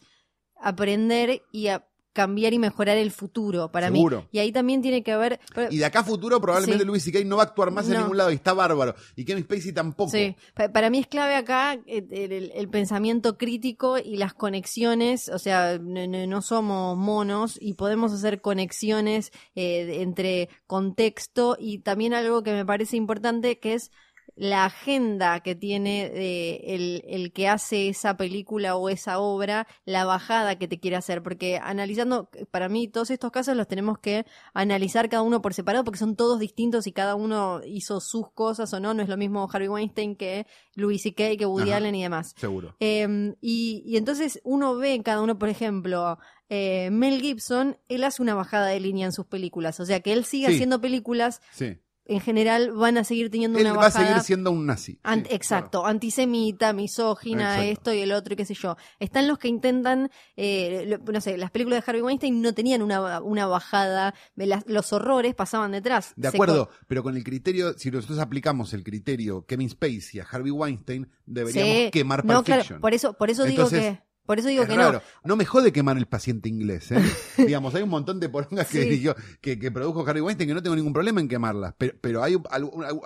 [SPEAKER 1] aprender y a cambiar y mejorar el futuro para
[SPEAKER 2] Seguro.
[SPEAKER 1] mí. Y ahí también tiene que haber...
[SPEAKER 2] Y de acá a futuro probablemente
[SPEAKER 1] Sí.
[SPEAKER 2] Louis C.K. no va a actuar más en ningún lado y está bárbaro. Y Kevin Spacey tampoco.
[SPEAKER 1] Sí, pa- para mí es clave acá eh, el, el- el pensamiento crítico y las conexiones, o sea, no, no- somos monos y podemos hacer conexiones eh, entre contexto y también algo que me parece importante que es la agenda que tiene eh, el, el que hace esa película o esa obra, la bajada que te quiere hacer, porque analizando, para mí todos estos casos los tenemos que analizar cada uno por separado porque son todos distintos y cada uno hizo sus cosas o no, no es lo mismo Harvey Weinstein que Louis C.K., que Woody
[SPEAKER 2] Ajá.
[SPEAKER 1] Allen y demás.
[SPEAKER 2] Seguro.
[SPEAKER 1] Eh, y, y entonces uno ve cada uno, por ejemplo, eh, Mel Gibson, él hace una bajada de línea en sus películas, o sea que él sigue
[SPEAKER 2] Sí.
[SPEAKER 1] haciendo películas,
[SPEAKER 2] Sí.
[SPEAKER 1] En general van a seguir teniendo
[SPEAKER 2] Él
[SPEAKER 1] una
[SPEAKER 2] va a
[SPEAKER 1] bajada.
[SPEAKER 2] seguir siendo un nazi.
[SPEAKER 1] Ant-
[SPEAKER 2] Sí,
[SPEAKER 1] exacto, antisemita, misógina,
[SPEAKER 2] Exacto.
[SPEAKER 1] esto y el otro y qué sé yo. Están los que intentan, eh, lo- no sé, las películas de Harvey Weinstein no tenían una, una bajada, de las- los horrores pasaban detrás.
[SPEAKER 2] De
[SPEAKER 1] Se
[SPEAKER 2] acuerdo, pero con el criterio, si nosotros aplicamos el criterio Kevin Spacey a Harvey Weinstein, deberíamos
[SPEAKER 1] Sí.
[SPEAKER 2] quemar Pulp
[SPEAKER 1] No, claro,
[SPEAKER 2] Fiction.
[SPEAKER 1] por eso, por eso
[SPEAKER 2] Entonces,
[SPEAKER 1] digo que, por eso digo
[SPEAKER 2] es
[SPEAKER 1] que
[SPEAKER 2] raro.
[SPEAKER 1] no.
[SPEAKER 2] No me jode quemar el paciente inglés, ¿eh? <laughs> Digamos, hay un montón de porongas que, que, que produjo Harvey Weinstein que no tengo ningún problema en quemarlas. Pero, pero hay,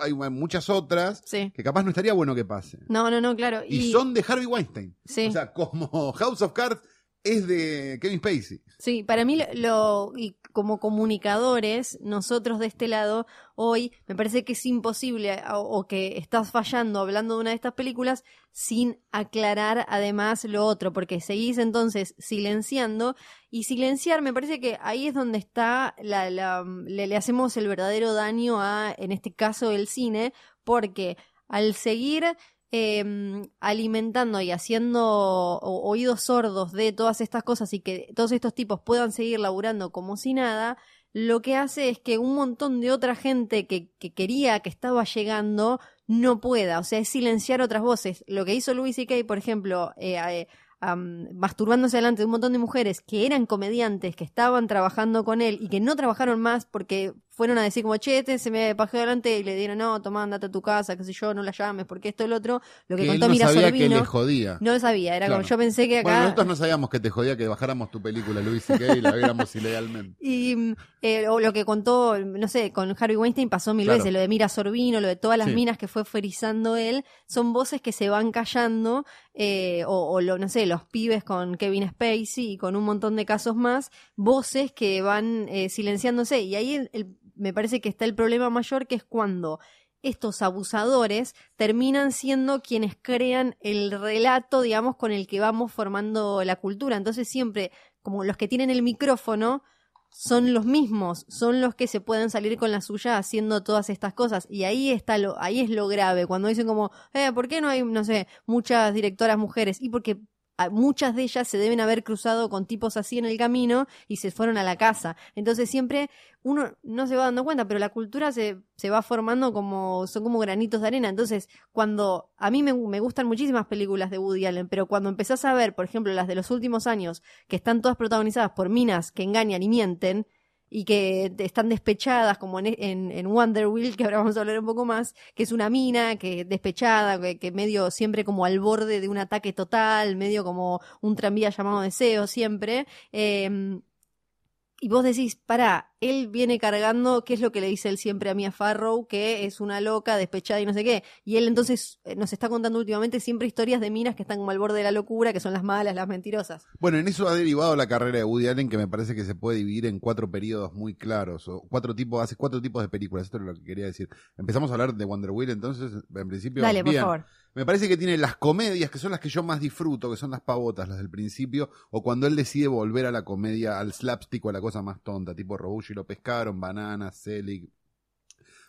[SPEAKER 2] hay muchas otras
[SPEAKER 1] Sí.
[SPEAKER 2] que capaz no estaría bueno que pasen.
[SPEAKER 1] No, no, no, claro.
[SPEAKER 2] Y, son de Harvey Weinstein.
[SPEAKER 1] Sí.
[SPEAKER 2] O sea, como <laughs> House of Cards es de Kevin Spacey.
[SPEAKER 1] Sí, para mí lo, y como comunicadores, nosotros de este lado, hoy me parece que es imposible o, que estás fallando hablando de una de estas películas sin aclarar además lo otro, porque seguís entonces silenciando y silenciar me parece que ahí es donde está la, la- le, le hacemos el verdadero daño a, en este caso, el cine, porque al seguir eh, alimentando y haciendo oídos sordos de todas estas cosas y que todos estos tipos puedan seguir laburando como si nada, lo que hace es que un montón de otra gente que, que quería, que estaba llegando, no pueda. O sea, es silenciar otras voces. Lo que hizo Louis C.K., por ejemplo, eh, eh, masturbándose delante de un montón de mujeres que eran comediantes, que estaban trabajando con él y que no trabajaron más porque fueron a decir como, che, este se me pajeó delante y le dieron, no, toma, andate a tu casa, qué sé yo, no la llames, porque esto, el otro, lo que,
[SPEAKER 2] Que él
[SPEAKER 1] contó
[SPEAKER 2] no
[SPEAKER 1] Mira
[SPEAKER 2] sabía que le jodía.
[SPEAKER 1] no lo sabía, era
[SPEAKER 2] Claro.
[SPEAKER 1] como, yo pensé que acá...
[SPEAKER 2] Bueno, nosotros no sabíamos que te jodía que bajáramos tu película, Luis C.K. y la viéramos ilegalmente. <laughs>
[SPEAKER 1] Y mm, eh, o lo que contó, no sé, con Harvey Weinstein pasó mil
[SPEAKER 2] Claro.
[SPEAKER 1] veces, lo de Mira Sorbino, lo de todas las
[SPEAKER 2] Sí.
[SPEAKER 1] minas que fue frisando él, son voces que se van callando, eh, o, o lo, no sé, los pibes con Kevin Spacey y con un montón de casos más, voces que van eh, silenciándose. Y ahí me parece que está el problema mayor, que es cuando estos abusadores terminan siendo quienes crean el relato, digamos, con el que vamos formando la cultura. Entonces siempre, como los que tienen el micrófono, son los mismos, son los que se pueden salir con la suya haciendo todas estas cosas. Y ahí está lo, ahí es lo grave, cuando dicen como, eh, ¿por qué no hay, no sé, muchas directoras mujeres? Y porque muchas de ellas se deben haber cruzado con tipos así en el camino y se fueron a la casa. Entonces siempre uno no se va dando cuenta, pero la cultura se, se va formando como, son como granitos de arena. Entonces, cuando a mí me, me gustan muchísimas películas de Woody Allen, pero cuando empezás a ver, por ejemplo, las de los últimos años, que están todas protagonizadas por minas que engañan y mienten, y que están despechadas, como en, en, en Wonder Wheel, que ahora vamos a hablar un poco más, que es una mina que despechada, que, que medio siempre como al borde de un ataque total, medio como un tranvía llamado deseo siempre. eh, y vos decís, pará, él viene cargando, ¿qué es lo que le dice él siempre a Mia Farrow? Que es una loca, despechada y no sé qué. Y él entonces eh, nos está contando últimamente siempre historias de minas que están como al borde de la locura, que son las malas, las mentirosas.
[SPEAKER 2] Bueno, en eso ha derivado la carrera de Woody Allen, que me parece que se puede dividir en cuatro periodos muy claros, o cuatro tipos, hace cuatro tipos de películas, esto es lo que quería decir. Empezamos a hablar de Wonder Wheel, entonces, en principio,
[SPEAKER 1] Dale, por favor.
[SPEAKER 2] Me parece que tiene las comedias, que son las que yo más disfruto, que son las pavotas, las del principio, o cuando él decide volver a la comedia, al slapstick o a la cosa más tonta, tipo Robucci lo pescaron, Bananas, Selig,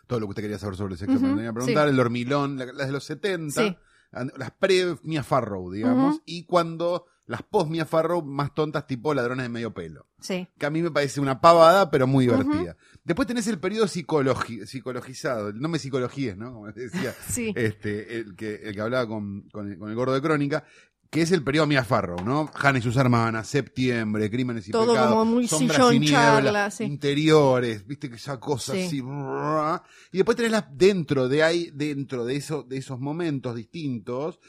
[SPEAKER 2] todo lo que usted quería saber sobre el sexo,
[SPEAKER 1] Ujú,
[SPEAKER 2] me venía a preguntar,
[SPEAKER 1] sí.
[SPEAKER 2] el hormilón, la- las de los 70,
[SPEAKER 1] Sí.
[SPEAKER 2] and- las pre Mia Farrow, digamos, y cuando las post Mia Farrow más tontas tipo ladrones de medio pelo
[SPEAKER 1] Sí.
[SPEAKER 2] que a mí me parece una pavada, pero muy divertida. Después tenés el periodo psicologi- psicologizado, no me psicologíes, ¿no? Como decía <laughs>
[SPEAKER 1] Sí.
[SPEAKER 2] este, el que, el que hablaba con, con el, con el gordo de crónica, que es el periodo Mia Farrow, ¿no? Hannah y sus hermanas, Septiembre, Crímenes y
[SPEAKER 1] Todo
[SPEAKER 2] Pecados,
[SPEAKER 1] como muy
[SPEAKER 2] Sombras
[SPEAKER 1] sillón
[SPEAKER 2] y Niebla,
[SPEAKER 1] charla, sí.
[SPEAKER 2] interiores, viste que esa cosa
[SPEAKER 1] Sí.
[SPEAKER 2] así. brrr. Y después tenés las dentro de ahí, dentro de, eso, de esos momentos distintos,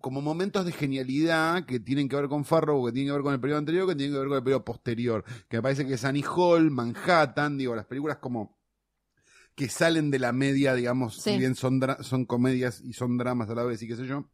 [SPEAKER 2] como momentos de genialidad que tienen que ver con Farrow, que tienen que ver con el periodo anterior, que tienen que ver con el periodo posterior. Que me parece que es Annie Hall, Manhattan, digo, las películas como que salen de la media, digamos,
[SPEAKER 1] Sí.
[SPEAKER 2] si bien son, son comedias y son dramas a la vez y qué sé yo,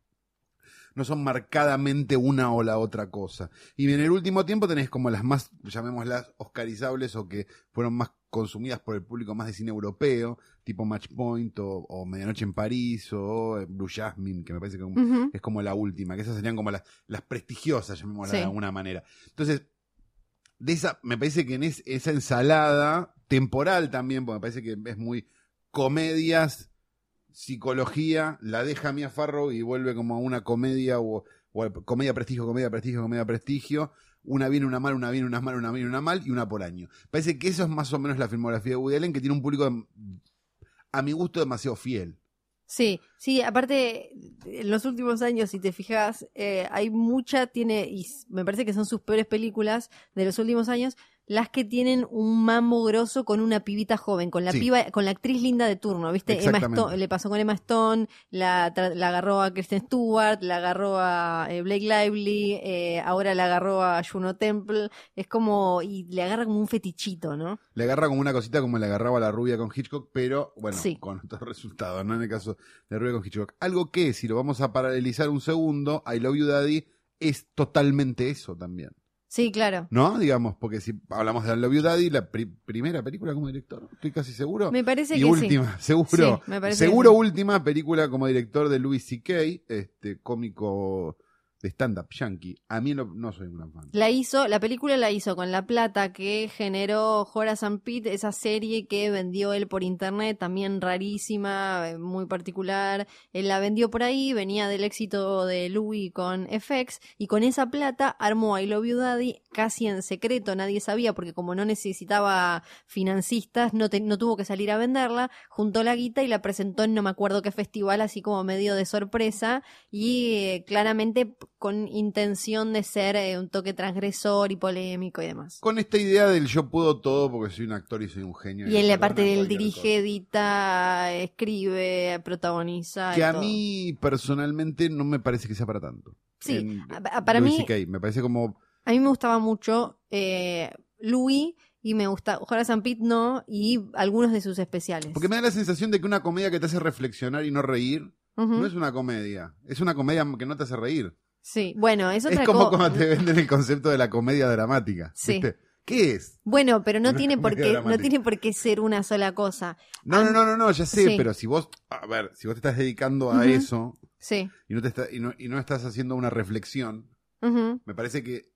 [SPEAKER 2] no son marcadamente una o la otra cosa. Y en el último tiempo tenés como las más, llamémoslas, oscarizables o que fueron más consumidas por el público más de cine europeo, tipo Match Point o, o Medianoche en París o eh, Blue Jasmine, que me parece que es como la última, que esas serían como las, las prestigiosas, llamémoslas
[SPEAKER 1] Sí.
[SPEAKER 2] de alguna manera. Entonces, de esa, me parece que en es- esa ensalada temporal también, porque me parece que es muy comedias, psicología, la deja Mia Farrow y vuelve como a una comedia o, comedia prestigio, comedia prestigio, comedia prestigio. Una bien, una mal, una bien, una mal, una bien, una mal y una por año. Parece que eso es más o menos la filmografía de Woody Allen, que tiene un público, a mi gusto, demasiado fiel.
[SPEAKER 1] Sí, sí, aparte, en los últimos años, si te fijas, eh, hay mucha, tiene, y me parece que son sus peores películas de los últimos años, las que tienen un mambo grosso con una pibita joven, con la
[SPEAKER 2] Sí.
[SPEAKER 1] piba, con la actriz linda de turno, ¿viste? Emma. Stone, le pasó con Emma Stone, la, la agarró a Kristen Stewart, la agarró a eh, Blake Lively, eh, ahora la agarró a Juno Temple, es como, y le agarra como un fetichito, ¿no?
[SPEAKER 2] Le agarra como una cosita como le agarraba a la rubia con Hitchcock, pero bueno,
[SPEAKER 1] Sí.
[SPEAKER 2] con otros <laughs> resultados, ¿no? En el caso de rubia con Hitchcock. Algo que, si lo vamos a paralelizar un segundo, I Love You Daddy es totalmente eso también.
[SPEAKER 1] Sí, claro.
[SPEAKER 2] ¿No? Digamos, porque si hablamos de Love You Daddy, la pri- primera película como director, estoy casi seguro.
[SPEAKER 1] Me parece
[SPEAKER 2] y
[SPEAKER 1] que
[SPEAKER 2] última, <laughs> seguro.
[SPEAKER 1] Sí, me parece
[SPEAKER 2] seguro
[SPEAKER 1] que sí.
[SPEAKER 2] última película como director de Louis C.K., este cómico de stand-up yankee. A mí no, no soy un gran fan.
[SPEAKER 1] La hizo, la película la hizo con la plata que generó Horace and Pete, esa serie que vendió él por internet, también rarísima, eh, muy particular. Él la vendió por ahí, venía del éxito de Louis con FX, y con esa plata armó I Love You Daddy casi en secreto, nadie sabía, porque como no necesitaba financistas, no, te- no tuvo que salir a venderla, juntó la guita y la presentó en no me acuerdo qué festival, así como medio de sorpresa, y eh, claramente con intención de ser eh, un toque transgresor y polémico y demás.
[SPEAKER 2] Con esta idea del yo puedo todo porque soy un actor y soy un genio.
[SPEAKER 1] Y aparte
[SPEAKER 2] perdonan
[SPEAKER 1] él
[SPEAKER 2] cualquier
[SPEAKER 1] dirige, edita, escribe, protagoniza. y
[SPEAKER 2] Que a
[SPEAKER 1] todo.
[SPEAKER 2] mí personalmente no me parece que sea para tanto.
[SPEAKER 1] Sí,
[SPEAKER 2] En
[SPEAKER 1] a- para
[SPEAKER 2] Louis
[SPEAKER 1] mí-
[SPEAKER 2] me parece como
[SPEAKER 1] A mí me gustaba mucho eh, Louis y me gusta Horace and Pete no y algunos de sus especiales.
[SPEAKER 2] Porque me da la sensación de que una comedia que te hace reflexionar y no reír no es una comedia. Es una comedia que no te hace reír.
[SPEAKER 1] Sí, bueno, es
[SPEAKER 2] Es,
[SPEAKER 1] otra
[SPEAKER 2] como
[SPEAKER 1] cosa.
[SPEAKER 2] cuando te venden el concepto de la comedia dramática.
[SPEAKER 1] Sí.
[SPEAKER 2] ¿viste? ¿Qué es?
[SPEAKER 1] Bueno, pero no
[SPEAKER 2] Una <laughs>
[SPEAKER 1] tiene por qué, no tiene por qué ser una sola cosa.
[SPEAKER 2] No, no, no, no, no, ya sé,
[SPEAKER 1] Sí.
[SPEAKER 2] pero si vos, a ver, si vos te estás dedicando a eso
[SPEAKER 1] Sí.
[SPEAKER 2] y no, te está- y, no, y no estás haciendo una reflexión, me parece que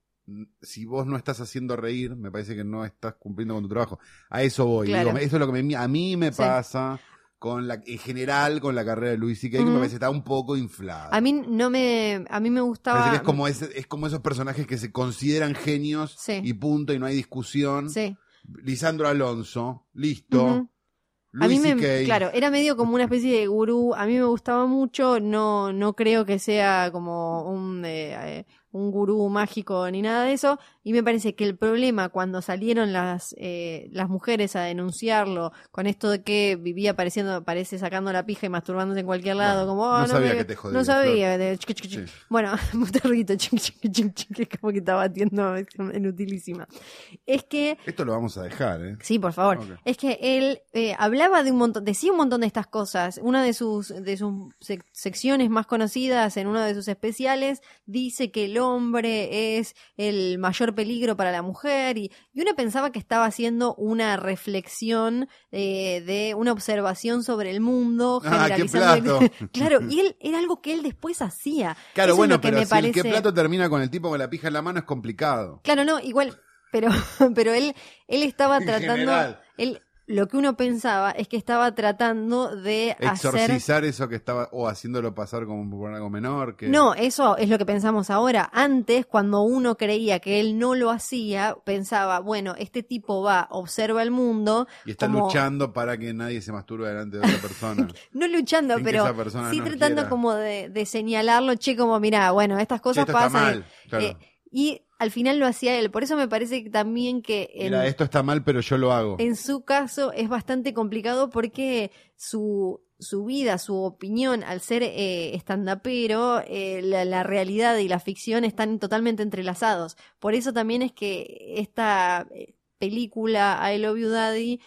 [SPEAKER 2] si vos no estás haciendo reír, me parece que no estás cumpliendo con tu trabajo. A eso voy.
[SPEAKER 1] Claro.
[SPEAKER 2] Digo, eso es lo que me- a mí me
[SPEAKER 1] Sí.
[SPEAKER 2] pasa con la, en general con la carrera de Luis C.K., que me parece está un poco inflada.
[SPEAKER 1] A mí no me, a mí me gustaba.
[SPEAKER 2] que es como, ese- es como esos personajes que se consideran genios
[SPEAKER 1] Sí.
[SPEAKER 2] y punto, y no hay discusión.
[SPEAKER 1] Sí.
[SPEAKER 2] Lisandro Alonso, listo.
[SPEAKER 1] Ujú. A
[SPEAKER 2] Luis
[SPEAKER 1] mí me, claro, era medio como una especie de gurú. A mí me gustaba mucho. No, no creo que sea como un, eh, eh, un gurú mágico ni nada de eso. Y me parece que el problema cuando salieron las, eh, las mujeres a denunciarlo con esto de que vivía apareciendo, parece sacando la pija y masturbándose en cualquier lado, como,
[SPEAKER 2] no
[SPEAKER 1] "Ah,
[SPEAKER 2] sabía
[SPEAKER 1] me-
[SPEAKER 2] que te jodía,
[SPEAKER 1] No sabía. de chiqui, chiqui, chiqui".
[SPEAKER 2] Sí.
[SPEAKER 1] Bueno, <laughs> un chiqui, es como que está batiendo, es <laughs> inutilísima. Es que
[SPEAKER 2] Esto lo vamos a dejar, ¿eh?
[SPEAKER 1] Sí, por favor. Es que él eh, hablaba de un montón, decía un montón de estas cosas. Una de sus, de sus sec- secciones más conocidas en uno de sus especiales dice que el hombre es el mayor peligro para la mujer y, y uno pensaba que estaba haciendo una reflexión eh, de una observación sobre el mundo,
[SPEAKER 2] Ah, qué plato. <laughs>
[SPEAKER 1] claro, y él era algo que él después hacía.
[SPEAKER 2] Claro,
[SPEAKER 1] Eso
[SPEAKER 2] bueno,
[SPEAKER 1] que
[SPEAKER 2] pero
[SPEAKER 1] me
[SPEAKER 2] si
[SPEAKER 1] parece...
[SPEAKER 2] el que plato termina con el tipo con la pija en la mano es complicado.
[SPEAKER 1] Claro, no, igual, pero, <laughs> pero él, él estaba
[SPEAKER 2] En
[SPEAKER 1] tratando,
[SPEAKER 2] general.
[SPEAKER 1] él, lo que uno pensaba es que estaba tratando de hacer...
[SPEAKER 2] Exorcizar eso que estaba, o haciéndolo pasar como por algo menor. Que...
[SPEAKER 1] No, eso es lo que pensamos ahora. Antes, cuando uno creía que él no lo hacía, pensaba, bueno, este tipo va, observa el mundo.
[SPEAKER 2] Y está
[SPEAKER 1] como-
[SPEAKER 2] luchando para que nadie se masturbe delante de otra persona. <laughs>
[SPEAKER 1] No luchando, pero sí
[SPEAKER 2] no
[SPEAKER 1] tratando
[SPEAKER 2] quiera.
[SPEAKER 1] como de, de señalarlo, che, como, mira, bueno, estas cosas pasan.
[SPEAKER 2] mal. Claro.
[SPEAKER 1] Eh, y al final lo hacía él. Por eso me parece que también que en,
[SPEAKER 2] Mira, esto está mal, pero yo lo hago.
[SPEAKER 1] en su caso es bastante complicado porque su, su vida, su opinión, al ser eh, estandapero, eh, la, la realidad y la ficción están totalmente entrelazados. Por eso también es que esta eh, película, I Love You Daddy,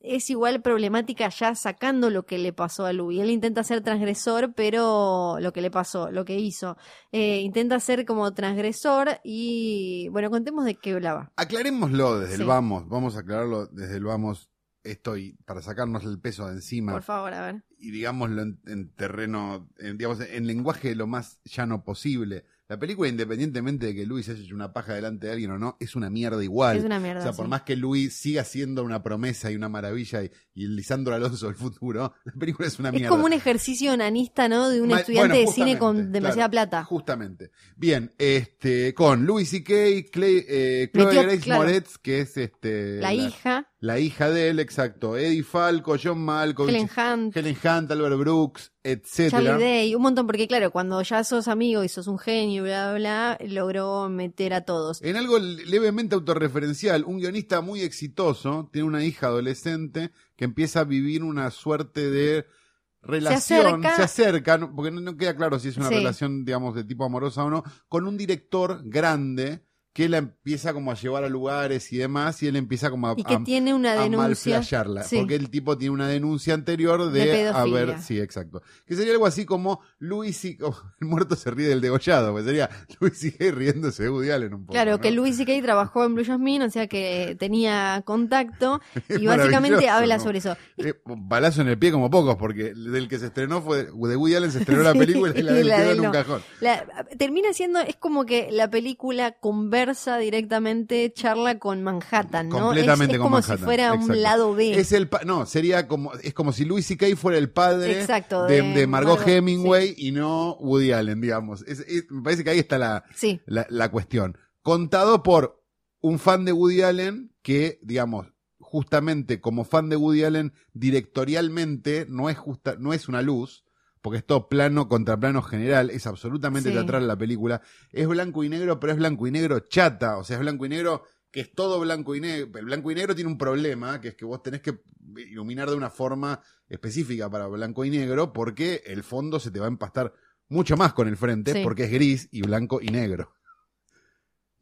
[SPEAKER 1] es igual problemática ya sacando lo que le pasó a Louis. Él intenta ser transgresor, pero lo que le pasó, lo que hizo. Eh, intenta ser como transgresor y, bueno, contemos de qué hablaba.
[SPEAKER 2] Aclarémoslo desde
[SPEAKER 1] Sí.
[SPEAKER 2] el vamos. Vamos a aclararlo desde el vamos. Estoy para sacarnos el peso de encima.
[SPEAKER 1] Por favor, a ver.
[SPEAKER 2] y digámoslo en, en terreno, en, digamos, en lenguaje lo más llano posible. La película, independientemente de que Luis haya hecho una paja delante de alguien o no, es una mierda igual.
[SPEAKER 1] Es una mierda.
[SPEAKER 2] o sea, por más que Luis siga siendo una promesa y una maravilla y, y Lisandro Alonso del futuro, la película es una
[SPEAKER 1] Es
[SPEAKER 2] mierda.
[SPEAKER 1] como un ejercicio onanista, ¿no? De un
[SPEAKER 2] Ma-
[SPEAKER 1] estudiante
[SPEAKER 2] bueno,
[SPEAKER 1] de cine con demasiada
[SPEAKER 2] claro,
[SPEAKER 1] plata.
[SPEAKER 2] Justamente. Bien, este, con Louis C.K., Clay, eh, Chloe
[SPEAKER 1] Metió-
[SPEAKER 2] Grace
[SPEAKER 1] claro.
[SPEAKER 2] Moretz, que es este,
[SPEAKER 1] La hija,
[SPEAKER 2] la hija de él, exacto. Eddie Falco, John Malkovich,
[SPEAKER 1] Helen Hunt,
[SPEAKER 2] Helen Hunt, Albert Brooks, etcétera.
[SPEAKER 1] Charlie Day, un montón, porque claro, cuando ya sos amigo y sos un genio, bla, bla, bla, logró meter a todos.
[SPEAKER 2] En algo levemente autorreferencial, un guionista muy exitoso tiene una hija adolescente que empieza a vivir una suerte de relación,
[SPEAKER 1] acerca-
[SPEAKER 2] acerca, no- porque no, no queda claro si es una
[SPEAKER 1] Sí.
[SPEAKER 2] relación, digamos, de tipo amorosa o no, con un director grande que la empieza como a llevar a lugares y demás, y él empieza como a,
[SPEAKER 1] Y que
[SPEAKER 2] a-
[SPEAKER 1] tiene una denuncia. Sí.
[SPEAKER 2] porque el tipo tiene una denuncia anterior de, haber, sí, exacto, que sería algo así como Luis y oh, <laughs> el muerto se ríe del degollado, pues sería Luis sigue riéndose de Woody Allen un poco.
[SPEAKER 1] Claro,
[SPEAKER 2] ¿no?
[SPEAKER 1] que Louis C.K. trabajó en Blue Jasmine, o sea que tenía contacto <laughs> y básicamente habla sobre eso. Y-
[SPEAKER 2] Eh, balazo en el pie como pocos, porque del que se estrenó fue de Woody Allen se estrenó la <laughs> película y la
[SPEAKER 1] y
[SPEAKER 2] del
[SPEAKER 1] la
[SPEAKER 2] en un cajón.
[SPEAKER 1] la- termina siendo, es como que la película conversa directamente, charla con Manhattan, ¿no?
[SPEAKER 2] Completamente
[SPEAKER 1] es, es
[SPEAKER 2] con
[SPEAKER 1] como
[SPEAKER 2] Manhattan,
[SPEAKER 1] si fuera
[SPEAKER 2] exacto.
[SPEAKER 1] un lado B.
[SPEAKER 2] Es el no, sería como es como si Louis C.K. fuera el padre
[SPEAKER 1] Exacto,
[SPEAKER 2] de,
[SPEAKER 1] de
[SPEAKER 2] Margot,
[SPEAKER 1] Margot,
[SPEAKER 2] Hemingway y no Woody Allen, digamos. Es- es- me parece que ahí está la,
[SPEAKER 1] Sí,
[SPEAKER 2] la, la cuestión. Contado por un fan de Woody Allen que, digamos, justamente como fan de Woody Allen, directorialmente no es justa, no es una luz, porque es todo plano contra plano general, es absolutamente
[SPEAKER 1] Sí.
[SPEAKER 2] teatral la película. Es blanco y negro, pero es blanco y negro chata, o sea, es blanco y negro que es todo blanco y negro. El blanco y negro tiene un problema, que es que vos tenés que iluminar de una forma específica para blanco y negro, porque el fondo se te va a empastar mucho más con el frente,
[SPEAKER 1] Sí.
[SPEAKER 2] porque es gris y blanco y negro.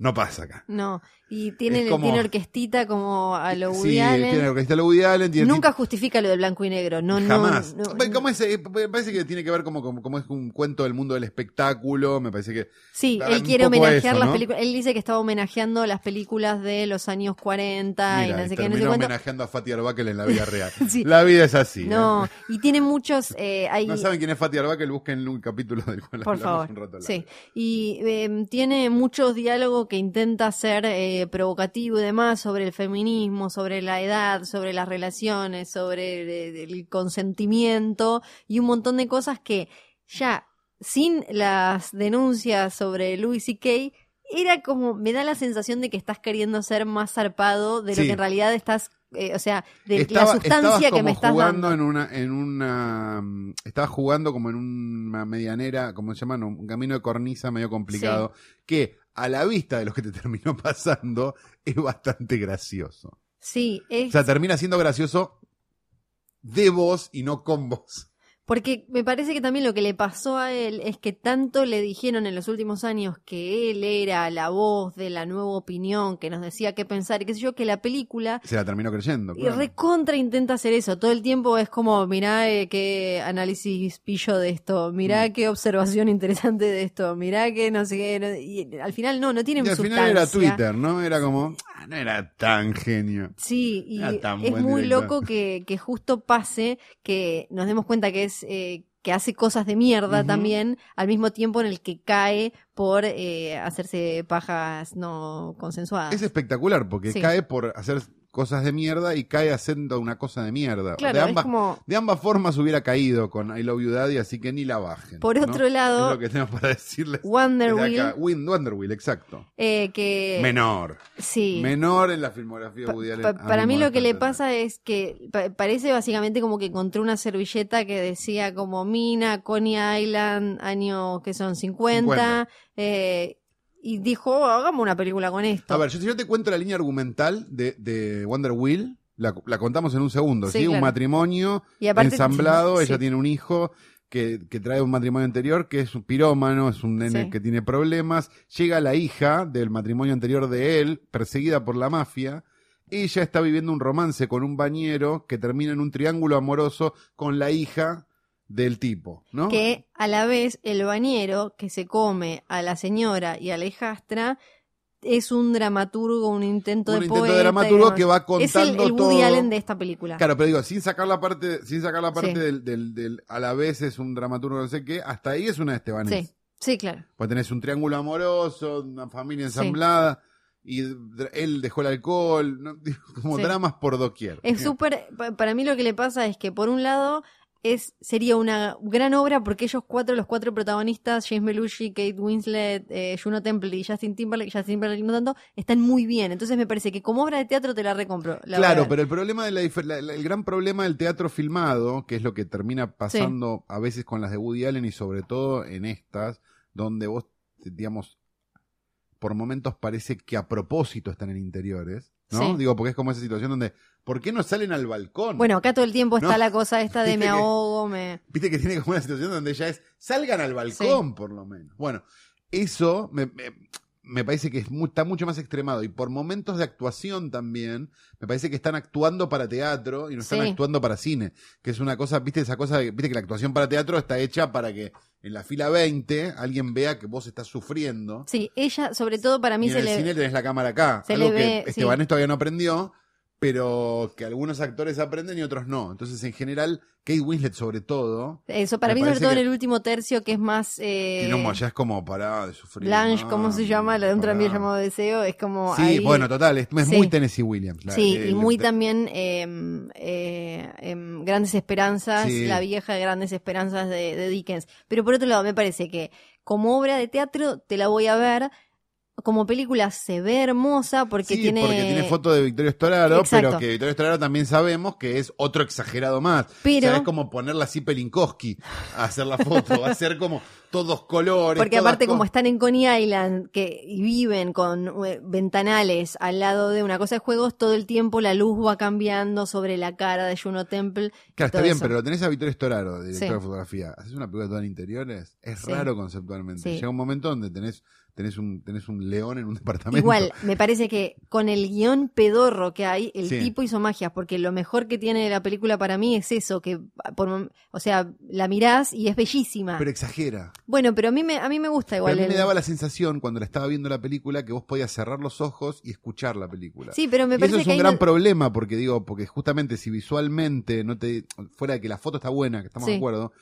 [SPEAKER 2] No pasa acá.
[SPEAKER 1] no. Y tiene,
[SPEAKER 2] Es como-
[SPEAKER 1] tiene orquestita como a lo Woody
[SPEAKER 2] sí,
[SPEAKER 1] Allen.
[SPEAKER 2] tiene que está lo Woody Allen, tiene
[SPEAKER 1] Nunca justifica lo de blanco y negro. No, no,
[SPEAKER 2] Jamás.
[SPEAKER 1] no-
[SPEAKER 2] Bueno, como ese- me parece que tiene que ver como, como, como es un cuento del mundo del espectáculo. Me parece que.
[SPEAKER 1] Sí, él quiere homenajear
[SPEAKER 2] eso,
[SPEAKER 1] las
[SPEAKER 2] ¿no?
[SPEAKER 1] películas. Él dice que estaba homenajeando las películas de los años 40
[SPEAKER 2] Mira,
[SPEAKER 1] y no sé qué, no sé
[SPEAKER 2] homenajeando a Fatih Arbakel en la vida real. <laughs>
[SPEAKER 1] Sí.
[SPEAKER 2] La vida es así.
[SPEAKER 1] No,
[SPEAKER 2] ¿eh?
[SPEAKER 1] y tiene muchos. Eh, hay,
[SPEAKER 2] No saben quién es Fatih Arbakel, busquen un capítulo del cual
[SPEAKER 1] por
[SPEAKER 2] hablamos
[SPEAKER 1] favor.
[SPEAKER 2] un rato.
[SPEAKER 1] Sí. Y eh, tiene muchos diálogos que intenta ser eh, provocativo y demás sobre el feminismo, sobre la edad, sobre las relaciones, sobre el, el consentimiento y un montón de cosas que ya sin las denuncias sobre Louis C.K. era como, me da la sensación de que estás queriendo ser más zarpado de lo que en realidad estás, eh, o sea, de
[SPEAKER 2] Estaba-
[SPEAKER 1] la sustancia
[SPEAKER 2] estabas
[SPEAKER 1] que me estás
[SPEAKER 2] jugando
[SPEAKER 1] dando.
[SPEAKER 2] en una, en una, mm, estaba jugando como en una medianera, como se llama, un camino de cornisa medio complicado, que a la vista de lo que te <laughs> terminó pasando es bastante gracioso.
[SPEAKER 1] Sí, es...
[SPEAKER 2] O sea, termina siendo gracioso de vos y no con vos.
[SPEAKER 1] Porque me parece que también lo que le pasó a él es que tanto le dijeron en los últimos años que él era la voz de la nueva opinión, que nos decía qué pensar y qué sé yo, que la película
[SPEAKER 2] Se la terminó creyendo.
[SPEAKER 1] y recontra intenta hacer eso. Todo el tiempo es como, mirá eh, qué análisis pillo de esto, mirá
[SPEAKER 2] Mm.
[SPEAKER 1] qué observación interesante de esto, mirá qué no sé qué. no- y al final no, no tiene
[SPEAKER 2] Y al
[SPEAKER 1] sustancia.
[SPEAKER 2] final era Twitter, ¿no? Era como, ah, no era tan genio.
[SPEAKER 1] Sí, y es muy
[SPEAKER 2] director.
[SPEAKER 1] loco que, que justo pase que nos demos cuenta que es eh, que hace cosas de mierda también, al mismo tiempo en el que cae por eh, hacerse pajas no consensuadas.
[SPEAKER 2] Es espectacular porque
[SPEAKER 1] Sí.
[SPEAKER 2] cae por hacer cosas de mierda y cae haciendo una cosa de mierda.
[SPEAKER 1] Claro,
[SPEAKER 2] de, ambas,
[SPEAKER 1] como-
[SPEAKER 2] de ambas formas hubiera caído con I Love You Daddy, así que ni la bajen.
[SPEAKER 1] Por
[SPEAKER 2] ¿no?
[SPEAKER 1] otro lado,
[SPEAKER 2] Es lo que tenemos para decirles.
[SPEAKER 1] Wonder Wheel,
[SPEAKER 2] acá. Win- Wonder Wheel, exacto.
[SPEAKER 1] eh, que
[SPEAKER 2] Menor.
[SPEAKER 1] sí.
[SPEAKER 2] Menor en la filmografía
[SPEAKER 1] Pa-
[SPEAKER 2] Woody Allen.
[SPEAKER 1] pa-
[SPEAKER 2] a
[SPEAKER 1] para mí lo que le pasa es que pa- parece básicamente como que encontré una servilleta que decía como Mina, Coney Island, año que son 50,
[SPEAKER 2] 50.
[SPEAKER 1] eh, y dijo, "Oh, hagamos una película con esto.
[SPEAKER 2] A ver, yo, si yo te cuento la línea argumental de, de Wonder Wheel, la, la contamos en un segundo,
[SPEAKER 1] Sí,
[SPEAKER 2] ¿sí? Un matrimonio
[SPEAKER 1] Y aparte-
[SPEAKER 2] ensamblado,
[SPEAKER 1] sí.
[SPEAKER 2] ella tiene un hijo que, que trae un matrimonio anterior, que es un pirómano, es un nene que tiene problemas, llega la hija del matrimonio anterior de él, perseguida por la mafia, ella está viviendo un romance con un bañero que termina en un triángulo amoroso con la hija del tipo, ¿no?
[SPEAKER 1] que a la vez el bañero que se come a la señora y a la hijastra es un dramaturgo, un intento
[SPEAKER 2] un
[SPEAKER 1] de
[SPEAKER 2] intento
[SPEAKER 1] poeta.
[SPEAKER 2] de
[SPEAKER 1] y
[SPEAKER 2] dramaturgo que va
[SPEAKER 1] es
[SPEAKER 2] contando
[SPEAKER 1] el, el Woody
[SPEAKER 2] todo.
[SPEAKER 1] Allen de esta película.
[SPEAKER 2] Claro, pero digo, sin sacar la parte, sin sacar la parte
[SPEAKER 1] Sí.
[SPEAKER 2] del, del, del- a la vez es un dramaturgo no sé qué, hasta ahí es una Estebanés.
[SPEAKER 1] sí, sí, claro.
[SPEAKER 2] Pues tenés un triángulo amoroso, una familia
[SPEAKER 1] Sí.
[SPEAKER 2] ensamblada, y dr- él dejó el alcohol, ¿no? <laughs> Como
[SPEAKER 1] Sí.
[SPEAKER 2] dramas por doquier.
[SPEAKER 1] Es súper, pa- para mí lo que le pasa es que por un lado es sería una gran obra porque ellos cuatro, los cuatro protagonistas, James Belushi, Kate Winslet, eh, Juno Temple y Justin Timberlake, Justin Timberlake no tanto, están muy bien. Entonces me parece que como obra de teatro te la recompro. la
[SPEAKER 2] Claro, pero el problema de la, difer- la- la- el gran problema del teatro filmado, que es lo que termina pasando a veces con las de Woody Allen y sobre todo en estas, donde vos, digamos, por momentos parece que a propósito están en interiores, ¿no?
[SPEAKER 1] Sí.
[SPEAKER 2] Digo, porque es como esa situación donde, ¿por qué no salen al balcón?
[SPEAKER 1] Bueno, acá todo el tiempo está la cosa esta de <laughs> me ahogo, me...
[SPEAKER 2] Viste que tiene como una situación donde ya es, salgan al balcón, por lo menos. Bueno, eso me, me- me parece que es está mucho más extremado. Y por momentos de actuación también, me parece que están actuando para teatro y no están
[SPEAKER 1] Sí.
[SPEAKER 2] actuando para cine. Que es una cosa, viste, esa cosa, de- viste que la actuación para teatro está hecha para que en la fila 20 alguien vea que vos estás sufriendo.
[SPEAKER 1] Sí, ella, sobre todo para mí
[SPEAKER 2] y en
[SPEAKER 1] se
[SPEAKER 2] el
[SPEAKER 1] le...
[SPEAKER 2] cine tenés la cámara acá.
[SPEAKER 1] se
[SPEAKER 2] algo
[SPEAKER 1] le
[SPEAKER 2] que Estebanés todavía no aprendió, pero que algunos actores aprenden y otros no. Entonces, en general, Kate Winslet sobre todo,
[SPEAKER 1] Eso, para mí sobre todo en el último tercio que es más... Eh,
[SPEAKER 2] un- ya es como pará de sufrir.
[SPEAKER 1] Blanche,
[SPEAKER 2] no,
[SPEAKER 1] ¿cómo se llama? La de un tranvía llamado Deseo, es como...
[SPEAKER 2] Sí,
[SPEAKER 1] ahí-
[SPEAKER 2] bueno, total, es, es
[SPEAKER 1] Sí.
[SPEAKER 2] muy Tennessee Williams. la-
[SPEAKER 1] Sí,
[SPEAKER 2] el-
[SPEAKER 1] y muy
[SPEAKER 2] el-
[SPEAKER 1] también eh, eh, em, Grandes Esperanzas,
[SPEAKER 2] Sí.
[SPEAKER 1] la vieja Grandes Esperanzas de, de Dickens. Pero por otro lado, me parece que como obra de teatro te la voy a ver, como película se ve hermosa porque
[SPEAKER 2] sí,
[SPEAKER 1] tiene...
[SPEAKER 2] porque tiene foto de Victorio Storaro,
[SPEAKER 1] Exacto.
[SPEAKER 2] pero que Victorio Storaro también sabemos que es otro exagerado más.
[SPEAKER 1] Pero-
[SPEAKER 2] O sea, es como ponerla así Pelinkowski a hacer la foto, va a ser como todos colores.
[SPEAKER 1] Porque aparte como están en Coney Island que y viven con eh, ventanales al lado de una cosa de juegos, todo el tiempo la luz va cambiando sobre la cara de Juno Temple.
[SPEAKER 2] Claro, está bien,
[SPEAKER 1] eso.
[SPEAKER 2] pero lo tenés a Victorio Storaro, director
[SPEAKER 1] Sí.
[SPEAKER 2] de fotografía. Haces una película toda en interiores, es
[SPEAKER 1] Sí.
[SPEAKER 2] raro conceptualmente. Llega un momento donde tenés, tenés un, tenés un león en un <laughs> departamento.
[SPEAKER 1] Igual, me parece que con el guion pedorro que hay, el
[SPEAKER 2] Sí.
[SPEAKER 1] tipo hizo magia, porque lo mejor que tiene la película para mí es eso, que por o sea, la mirás y es bellísima.
[SPEAKER 2] Pero exagera.
[SPEAKER 1] bueno, pero a mí me, a mí me gusta
[SPEAKER 2] Pero
[SPEAKER 1] igual.
[SPEAKER 2] a mí
[SPEAKER 1] el-
[SPEAKER 2] me daba la sensación cuando la estaba viendo la película que vos podías cerrar los ojos y escuchar la película.
[SPEAKER 1] Sí, pero me
[SPEAKER 2] y eso
[SPEAKER 1] parece
[SPEAKER 2] es
[SPEAKER 1] que
[SPEAKER 2] un gran problema porque digo, porque justamente si visualmente no te, fuera de que la foto está buena, que estamos
[SPEAKER 1] Sí.
[SPEAKER 2] de acuerdo,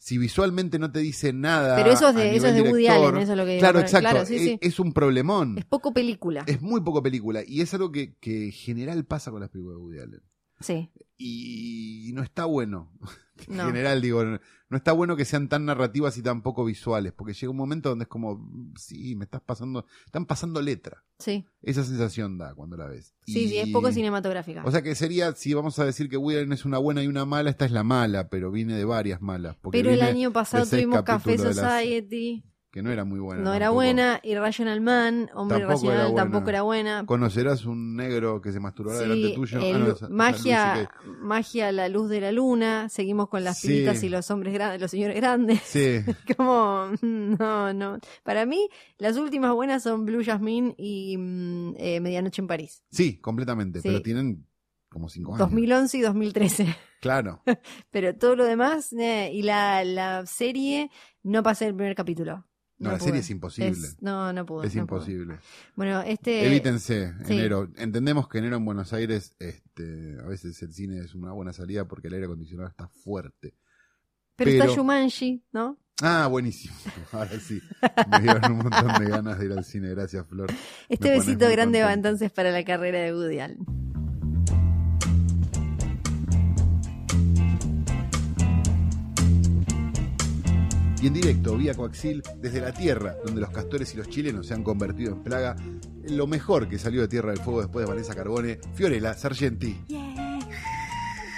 [SPEAKER 2] si visualmente no te dice nada.
[SPEAKER 1] Pero eso es de, eso es de Woody
[SPEAKER 2] director,
[SPEAKER 1] Allen, eso es lo que
[SPEAKER 2] Claro, exacto.
[SPEAKER 1] Claro, sí,
[SPEAKER 2] es,
[SPEAKER 1] sí.
[SPEAKER 2] es un problemón.
[SPEAKER 1] Es poco película.
[SPEAKER 2] Es muy poco película. Y es algo que, que en general pasa con las películas de Woody Allen.
[SPEAKER 1] Sí.
[SPEAKER 2] Y no está bueno. <laughs> En general, digo, no, está bueno que sean tan narrativas y tan poco visuales. Porque llega un momento donde es como, sí, me estás pasando, están pasando letra.
[SPEAKER 1] Sí.
[SPEAKER 2] Esa sensación da cuando la ves.
[SPEAKER 1] Sí,
[SPEAKER 2] Y-
[SPEAKER 1] sí, es poco cinematográfica.
[SPEAKER 2] O sea que sería, si vamos a decir que Allen es una buena y una mala, esta es la mala, pero viene de varias malas. porque
[SPEAKER 1] pero el año pasado tuvimos Café
[SPEAKER 2] las-
[SPEAKER 1] Society,
[SPEAKER 2] Que no era muy buena.
[SPEAKER 1] no era
[SPEAKER 2] tampoco.
[SPEAKER 1] buena, Irrational Man, Hombre
[SPEAKER 2] Tampoco
[SPEAKER 1] Irracional,
[SPEAKER 2] era
[SPEAKER 1] tampoco era buena.
[SPEAKER 2] Conocerás un negro que se masturbará
[SPEAKER 1] Sí,
[SPEAKER 2] delante tuyo.
[SPEAKER 1] el-
[SPEAKER 2] Ah, no, esa-
[SPEAKER 1] magia, magia, la luz de la luna. Seguimos con las
[SPEAKER 2] Sí.
[SPEAKER 1] pilitas y los hombres grandes, los señores grandes.
[SPEAKER 2] Sí, <laughs>
[SPEAKER 1] Como, no, no. Para mí, las últimas buenas son Blue Jasmine y mm, eh, Medianoche en París.
[SPEAKER 2] sí, completamente.
[SPEAKER 1] Sí.
[SPEAKER 2] Pero tienen como cinco años.
[SPEAKER 1] 2011 y 2013. <laughs>
[SPEAKER 2] Claro.
[SPEAKER 1] Pero todo lo demás, eh, y la, la serie, no pasé el primer capítulo.
[SPEAKER 2] No, la
[SPEAKER 1] pude.
[SPEAKER 2] serie es imposible.
[SPEAKER 1] Es- no, no pude.
[SPEAKER 2] es
[SPEAKER 1] no
[SPEAKER 2] imposible.
[SPEAKER 1] Bueno, este.
[SPEAKER 2] Evítense
[SPEAKER 1] sí.
[SPEAKER 2] enero. Entendemos que enero en Buenos Aires, este, a veces el cine es una buena salida porque el aire acondicionado está fuerte.
[SPEAKER 1] pero,
[SPEAKER 2] pero-
[SPEAKER 1] está Shumanji, ¿no?
[SPEAKER 2] Ah, buenísimo. <laughs> Ahora sí. Me dieron un montón de ganas de ir al cine. Gracias, Flor.
[SPEAKER 1] Este
[SPEAKER 2] Me
[SPEAKER 1] besito grande va entonces para la carrera de Woody Allen.
[SPEAKER 2] Y en directo vía coaxil desde la tierra, donde los castores y los chilenos se han convertido en plaga, lo mejor que salió de Tierra del Fuego después de Vanessa Carbone, Fiorella Sargenti.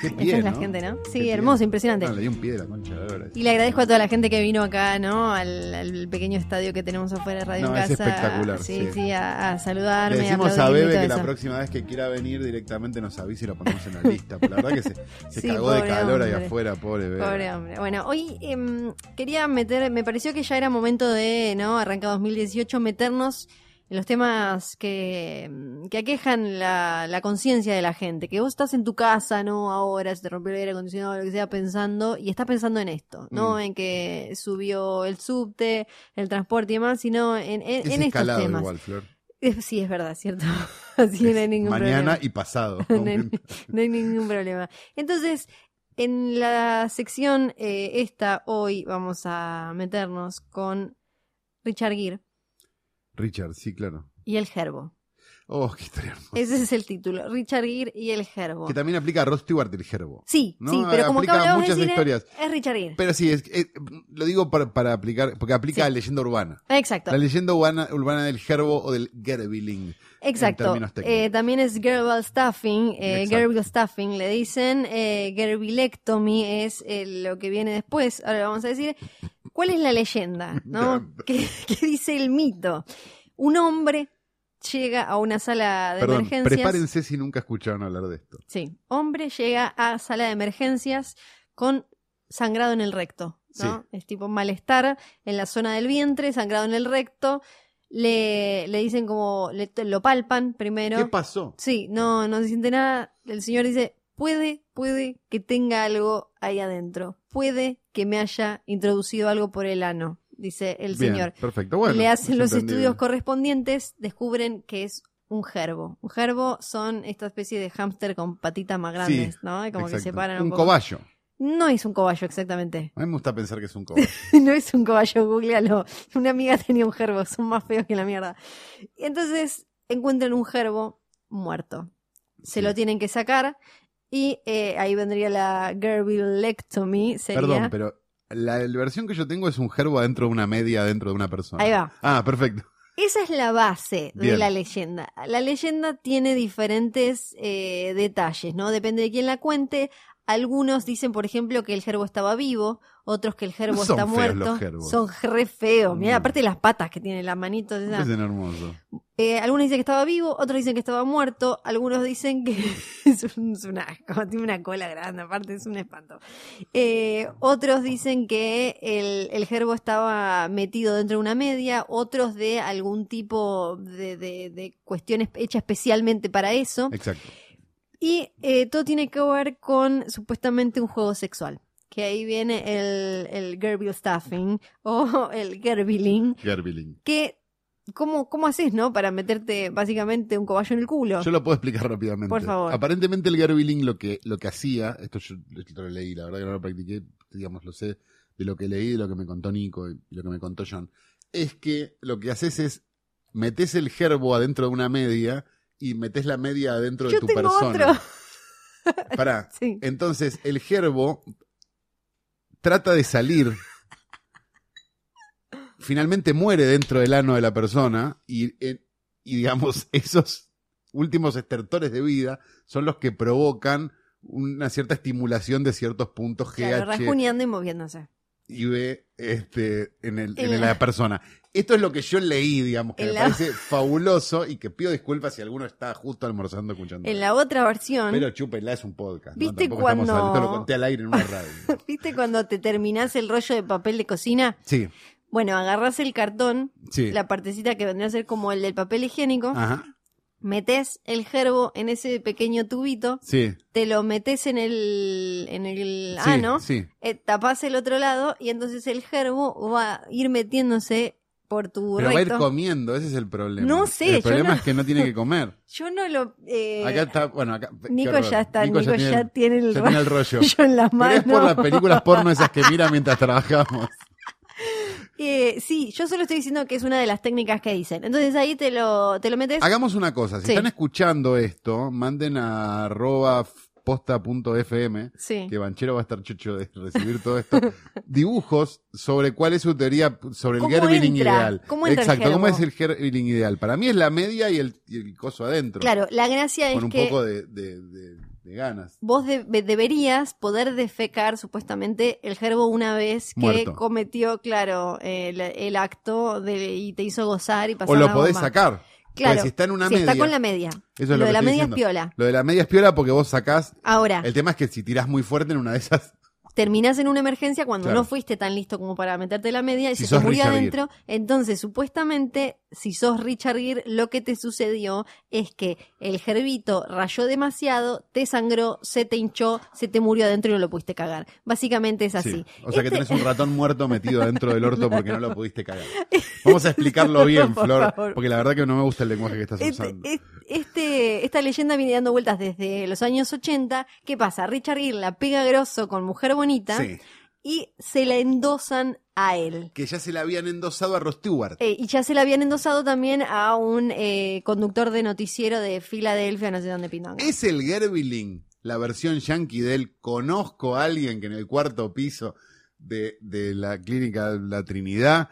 [SPEAKER 2] Qué
[SPEAKER 1] Esa
[SPEAKER 2] pie,
[SPEAKER 1] es la
[SPEAKER 2] ¿no?
[SPEAKER 1] gente, ¿no?
[SPEAKER 2] Qué
[SPEAKER 1] Sí,
[SPEAKER 2] pie.
[SPEAKER 1] hermoso, impresionante.
[SPEAKER 2] No, le di un pie de la concha, la verdad.
[SPEAKER 1] Y le agradezco a toda la gente que vino acá, ¿no? Al, al pequeño estadio que tenemos afuera de Radio
[SPEAKER 2] No,
[SPEAKER 1] en
[SPEAKER 2] es
[SPEAKER 1] Casa.
[SPEAKER 2] espectacular,
[SPEAKER 1] Sí,
[SPEAKER 2] sí.
[SPEAKER 1] sí, a, a
[SPEAKER 2] Le
[SPEAKER 1] saludarme.
[SPEAKER 2] decimos a Bebe que la
[SPEAKER 1] eso.
[SPEAKER 2] próxima vez que quiera venir directamente nos avise y lo ponemos en la lista. Porque la verdad que se, se <laughs>
[SPEAKER 1] Sí,
[SPEAKER 2] cagó de calor ahí afuera, pobre Bebe.
[SPEAKER 1] Pobre hombre. Bueno, hoy em, quería meter, me pareció que ya era momento de, ¿no? Arranca 2018, meternos en los temas que, que aquejan la, la conciencia de la gente. Que vos estás en tu casa, ¿no? Ahora se te rompió el aire acondicionado, lo que sea, pensando, y estás pensando en esto, ¿no?
[SPEAKER 2] Mm.
[SPEAKER 1] En que subió el subte, el transporte y demás, sino en, en,
[SPEAKER 2] Es
[SPEAKER 1] en estos temas.
[SPEAKER 2] igual, Flor.
[SPEAKER 1] Sí, es verdad, cierto. <laughs> Así no hay ningún
[SPEAKER 2] Mañana
[SPEAKER 1] problema.
[SPEAKER 2] y pasado. <laughs>
[SPEAKER 1] no, hay, no hay ningún problema. Entonces, en la sección eh, esta, hoy vamos a meternos con Richard Gere
[SPEAKER 2] Richard, sí, claro.
[SPEAKER 1] y el Gerbo.
[SPEAKER 2] Oh, qué historia hermosa.
[SPEAKER 1] Ese es el título, Richard Gere y el Gerbo.
[SPEAKER 2] Que también aplica a Rod Stewart el gerbo.
[SPEAKER 1] Sí,
[SPEAKER 2] ¿no?
[SPEAKER 1] sí, pero como que
[SPEAKER 2] Aplica a
[SPEAKER 1] de
[SPEAKER 2] muchas
[SPEAKER 1] cine,
[SPEAKER 2] historias.
[SPEAKER 1] es Richard Gere.
[SPEAKER 2] Pero sí, es, es- lo digo para, para aplicar, porque aplica
[SPEAKER 1] Sí.
[SPEAKER 2] a leyenda urbana.
[SPEAKER 1] Exacto,
[SPEAKER 2] La leyenda urbana, urbana del gerbo o del gerbiling.
[SPEAKER 1] exacto. Eh, también es Gerbil Stuffing, eh. Gerbil Stuffing le dicen, eh, Gerbilectomy es eh, lo que viene después. Ahora vamos a decir, ¿cuál es la leyenda? <laughs> ¿no? ¿Qué, qué dice el mito? Un hombre llega a una sala de
[SPEAKER 2] Perdón,
[SPEAKER 1] emergencias.
[SPEAKER 2] prepárense si nunca escucharon hablar de esto.
[SPEAKER 1] Sí, hombre llega a sala de emergencias con sangrado en el recto, ¿no? Es tipo malestar en la zona del vientre, sangrado en el recto. Le, le dicen como, le- lo palpan primero.
[SPEAKER 2] ¿Qué pasó?
[SPEAKER 1] Sí, no, no se siente nada. El señor dice, puede, puede que tenga algo ahí adentro. Puede que me haya introducido algo por el ano, dice el
[SPEAKER 2] Bien,
[SPEAKER 1] señor.
[SPEAKER 2] perfecto. Bueno,
[SPEAKER 1] Le hacen los estudios correspondientes, descubren que es un gerbo. Un gerbo son esta especie de hámster con patitas más grandes,
[SPEAKER 2] Sí,
[SPEAKER 1] ¿no? Como que
[SPEAKER 2] Exacto.
[SPEAKER 1] separan un,
[SPEAKER 2] Un
[SPEAKER 1] poco.
[SPEAKER 2] cobayo.
[SPEAKER 1] No es un cobayo exactamente.
[SPEAKER 2] A mí me gusta pensar que es un cobayo. <laughs>
[SPEAKER 1] no es un caballo, googlealo. Una amiga tenía un gerbo, son más feos que la mierda. Y entonces encuentran un gerbo muerto. Se
[SPEAKER 2] Sí.
[SPEAKER 1] lo tienen que sacar y eh, ahí vendría la gerbilectomy. Sería...
[SPEAKER 2] Perdón, pero la, la versión que yo tengo es un gerbo adentro de una media adentro de una persona.
[SPEAKER 1] Ahí va.
[SPEAKER 2] Ah, perfecto.
[SPEAKER 1] Esa es la base de la leyenda. La leyenda tiene diferentes eh, detalles, ¿no? Depende de quién la cuente. Algunos dicen, por ejemplo, que el gerbo estaba vivo, otros que el gerbo
[SPEAKER 2] No son
[SPEAKER 1] está
[SPEAKER 2] feos
[SPEAKER 1] muerto.
[SPEAKER 2] los.
[SPEAKER 1] Son re feos. Mira,
[SPEAKER 2] Mm.
[SPEAKER 1] aparte de las patas que tiene, las manitos. Esas.
[SPEAKER 2] parecen hermosos.
[SPEAKER 1] Eh, algunos dicen que estaba vivo, otros dicen que estaba muerto, algunos dicen que <laughs> es un, es tiene una cola grande, aparte es un espanto. Eh, otros dicen que el, el gerbo estaba metido dentro de una media, otros de algún tipo de, de, de cuestiones hecha especialmente para eso.
[SPEAKER 2] Exacto.
[SPEAKER 1] Y eh, todo tiene que ver con supuestamente un juego sexual. Que ahí viene el, el Gerbil Stuffing <laughs> o el Gerbiling,
[SPEAKER 2] Gerbiling.
[SPEAKER 1] que ¿cómo, ¿cómo haces, no? Para meterte básicamente un cobayo en el culo.
[SPEAKER 2] Yo lo puedo explicar rápidamente.
[SPEAKER 1] Por favor.
[SPEAKER 2] Aparentemente el Gerbiling lo que, lo que hacía, esto yo esto lo leí, la verdad que no lo practiqué, digamos, lo sé de lo que leí, de lo que me contó Nico y lo que me contó John, es que lo que haces es metes el gerbo adentro de una media y metes la media adentro de tu
[SPEAKER 1] tengo
[SPEAKER 2] persona.
[SPEAKER 1] otro. <laughs>
[SPEAKER 2] Pará. <laughs>
[SPEAKER 1] Sí.
[SPEAKER 2] Entonces, el gerbo trata de salir. Finalmente muere dentro del ano de la persona y, eh, y digamos, <laughs> esos últimos estertores de vida son los que provocan una cierta estimulación de ciertos puntos
[SPEAKER 1] Claro,
[SPEAKER 2] GH
[SPEAKER 1] rasguñando y moviéndose.
[SPEAKER 2] y B este, en, el, en la- persona. Esto es lo que yo leí, digamos, que
[SPEAKER 1] En
[SPEAKER 2] me
[SPEAKER 1] la-
[SPEAKER 2] parece fabuloso y que pido disculpas si alguno está justo almorzando escuchando.
[SPEAKER 1] En la otra versión,
[SPEAKER 2] Pero chúpenla, es un podcast. ¿no?
[SPEAKER 1] ¿Viste
[SPEAKER 2] estamos
[SPEAKER 1] cuando-
[SPEAKER 2] esto lo conté al aire en una radio. <laughs>
[SPEAKER 1] ¿viste cuando te terminás el rollo de papel de cocina?
[SPEAKER 2] Sí,
[SPEAKER 1] Bueno, agarrás el cartón,
[SPEAKER 2] sí.
[SPEAKER 1] la partecita que vendría a ser como el del papel higiénico,
[SPEAKER 2] Ajá,
[SPEAKER 1] metés el gerbo en ese pequeño tubito,
[SPEAKER 2] sí.
[SPEAKER 1] te lo metés en el, en el
[SPEAKER 2] sí,
[SPEAKER 1] ano,
[SPEAKER 2] Sí.
[SPEAKER 1] eh, tapás el otro lado y entonces el gerbo va a ir metiéndose por tu
[SPEAKER 2] Pero va a ir comiendo, ese es el problema.
[SPEAKER 1] No sé,
[SPEAKER 2] El
[SPEAKER 1] yo
[SPEAKER 2] problema
[SPEAKER 1] no-
[SPEAKER 2] es que no tiene que comer. <laughs>
[SPEAKER 1] Yo no lo... eh,
[SPEAKER 2] Acá está, bueno, acá.
[SPEAKER 1] Nico ya está, Nico, ya, tiene, el,
[SPEAKER 2] ya tiene el rollo. <laughs>
[SPEAKER 1] en las
[SPEAKER 2] Pero
[SPEAKER 1] manos.
[SPEAKER 2] es por las películas porno esas que mira mientras trabajamos. <laughs>
[SPEAKER 1] Eh, sí, yo solo estoy diciendo que es una de las técnicas que dicen. Entonces ahí te lo, te lo metes.
[SPEAKER 2] Hagamos una cosa, si
[SPEAKER 1] Sí.
[SPEAKER 2] están escuchando esto, manden a arroba posta.fm,
[SPEAKER 1] Sí.
[SPEAKER 2] que Banchero va a estar chocho de recibir todo esto, <laughs> dibujos sobre cuál es su teoría sobre el
[SPEAKER 1] ¿Cómo
[SPEAKER 2] Gerbiling ideal.
[SPEAKER 1] ¿Cómo entra el
[SPEAKER 2] Exacto, ¿cómo es el Gerbiling ideal? Para mí es la media y el, y el coso adentro.
[SPEAKER 1] Claro, la gracia es
[SPEAKER 2] Con un
[SPEAKER 1] que
[SPEAKER 2] poco de, de- de- de ganas.
[SPEAKER 1] vos de- deberías poder defecar supuestamente el gerbo una vez que
[SPEAKER 2] Muerto.
[SPEAKER 1] cometió, claro, el, el acto de, y te hizo gozar y pasar
[SPEAKER 2] O lo
[SPEAKER 1] la
[SPEAKER 2] podés
[SPEAKER 1] bomba.
[SPEAKER 2] sacar.
[SPEAKER 1] Claro,
[SPEAKER 2] si está en una
[SPEAKER 1] si
[SPEAKER 2] media.
[SPEAKER 1] está con la media.
[SPEAKER 2] Eso es
[SPEAKER 1] lo,
[SPEAKER 2] lo,
[SPEAKER 1] de
[SPEAKER 2] que
[SPEAKER 1] la
[SPEAKER 2] estoy
[SPEAKER 1] media
[SPEAKER 2] diciendo.
[SPEAKER 1] es piola.
[SPEAKER 2] Lo de la media es piola porque vos sacás.
[SPEAKER 1] Ahora,
[SPEAKER 2] El tema es que si tirás muy fuerte en una de esas.
[SPEAKER 1] Terminás en una emergencia cuando
[SPEAKER 2] Claro.
[SPEAKER 1] no fuiste tan listo como para meterte la media y
[SPEAKER 2] Si
[SPEAKER 1] se te murió
[SPEAKER 2] Richard
[SPEAKER 1] adentro. Entonces, supuestamente, si sos Richard Gere, lo que te sucedió es que el gerbito rayó demasiado, te sangró, se te hinchó, se te murió adentro y no lo pudiste cagar. Básicamente es así.
[SPEAKER 2] Sí. O sea que
[SPEAKER 1] Este-
[SPEAKER 2] tenés un ratón muerto metido dentro del orto porque no lo pudiste cagar. <laughs> Vamos a explicarlo bien,
[SPEAKER 1] Por
[SPEAKER 2] Flor,
[SPEAKER 1] favor.
[SPEAKER 2] porque la verdad que no me gusta el lenguaje que estás
[SPEAKER 1] Este,
[SPEAKER 2] usando.
[SPEAKER 1] este- esta leyenda viene dando vueltas desde los años 80. ¿Qué pasa? Richard Gere la pega grosso con Mujer Bonita
[SPEAKER 2] Sí.
[SPEAKER 1] y se la endosan a él.
[SPEAKER 2] Que ya se la habían endosado a Ross Stewart.
[SPEAKER 1] Eh, y ya se la habían endosado también a un eh, conductor de noticiero de Filadelfia, no sé dónde pindonga.
[SPEAKER 2] ¿Es el Gerbiling la versión yankee del conozco a alguien que en el cuarto piso de, de la clínica La Trinidad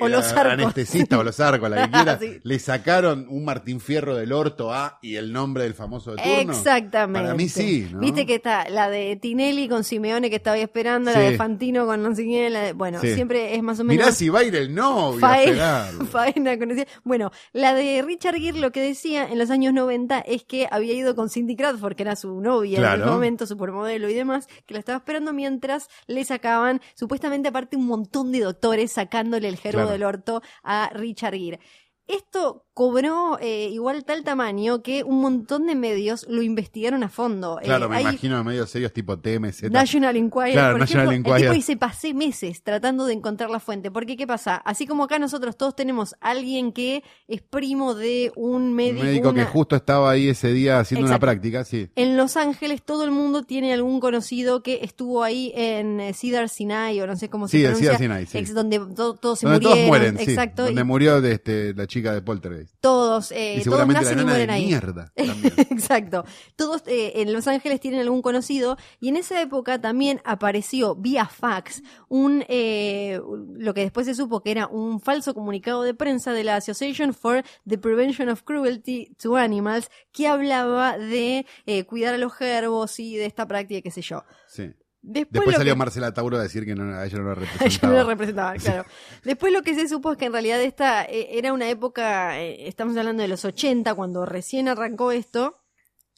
[SPEAKER 1] O los arcos.
[SPEAKER 2] anestesista o los arcos, la que <laughs> quiera,
[SPEAKER 1] Sí.
[SPEAKER 2] le sacaron un Martín Fierro del orto a y el nombre del famoso de turno.
[SPEAKER 1] Exactamente.
[SPEAKER 2] Para mí sí, ¿no?
[SPEAKER 1] Viste que está la de Tinelli con Simeone que estaba ahí esperando, la de Fantino con no sé quién, la de- bueno,
[SPEAKER 2] Sí.
[SPEAKER 1] siempre es más o menos
[SPEAKER 2] Mirá si va a ir el novio a
[SPEAKER 1] faena,
[SPEAKER 2] esperarlo. <laughs>
[SPEAKER 1] faena conocida. Bueno, la de Richard Gere lo que decía en los años 90 es que había ido con Cindy Crawford, que era su novia en ese momento, supermodelo y demás, que la estaba esperando mientras le sacaban, supuestamente aparte un montón de doctores sacándole el
[SPEAKER 2] Claro.
[SPEAKER 1] del orto a Richard Gere. Esto cobró eh, igual tal tamaño que un montón de medios lo investigaron a fondo. Eh,
[SPEAKER 2] Claro, me
[SPEAKER 1] hay-
[SPEAKER 2] imagino medios serios tipo TMZ.
[SPEAKER 1] National Enquirer,
[SPEAKER 2] Claro,
[SPEAKER 1] por
[SPEAKER 2] National
[SPEAKER 1] ejemplo, el
[SPEAKER 2] Enquirer.
[SPEAKER 1] tipo dice pasé meses tratando de encontrar la fuente, porque qué pasa, así como acá nosotros todos tenemos alguien que es primo de un
[SPEAKER 2] Un
[SPEAKER 1] médico,
[SPEAKER 2] médico que justo estaba ahí ese día haciendo una práctica, sí.
[SPEAKER 1] en Los Ángeles todo el mundo tiene algún conocido que estuvo ahí en eh, Cedar Sinai o no sé cómo se
[SPEAKER 2] Sí, en
[SPEAKER 1] pronuncia,
[SPEAKER 2] Cedar Sinai, sí.
[SPEAKER 1] ex- donde to- todos se
[SPEAKER 2] Donde
[SPEAKER 1] murieron,
[SPEAKER 2] todos mueren, sí.
[SPEAKER 1] exacto,
[SPEAKER 2] Donde
[SPEAKER 1] y
[SPEAKER 2] murió de, este, la chica de Poltergeist.
[SPEAKER 1] Todos, eh,
[SPEAKER 2] y
[SPEAKER 1] todos
[SPEAKER 2] la
[SPEAKER 1] nacen y mueren ahí.
[SPEAKER 2] mierda. <laughs>
[SPEAKER 1] Exacto. Todos eh, en Los Ángeles tienen algún conocido y en esa época también apareció vía fax un eh, lo que después se supo que era un falso comunicado de prensa de la Association for the Prevention of Cruelty to Animals que hablaba de eh, cuidar a los gerbos y de esta práctica, qué sé yo.
[SPEAKER 2] Sí.
[SPEAKER 1] Después,
[SPEAKER 2] Después salió
[SPEAKER 1] que-
[SPEAKER 2] Marcela Tauro a decir que no, a ella no la <laughs> representaba.
[SPEAKER 1] no lo representaba, <laughs> claro. Después lo que se supo es que en realidad esta eh, era una época, eh, estamos hablando de los 80, cuando recién arrancó esto,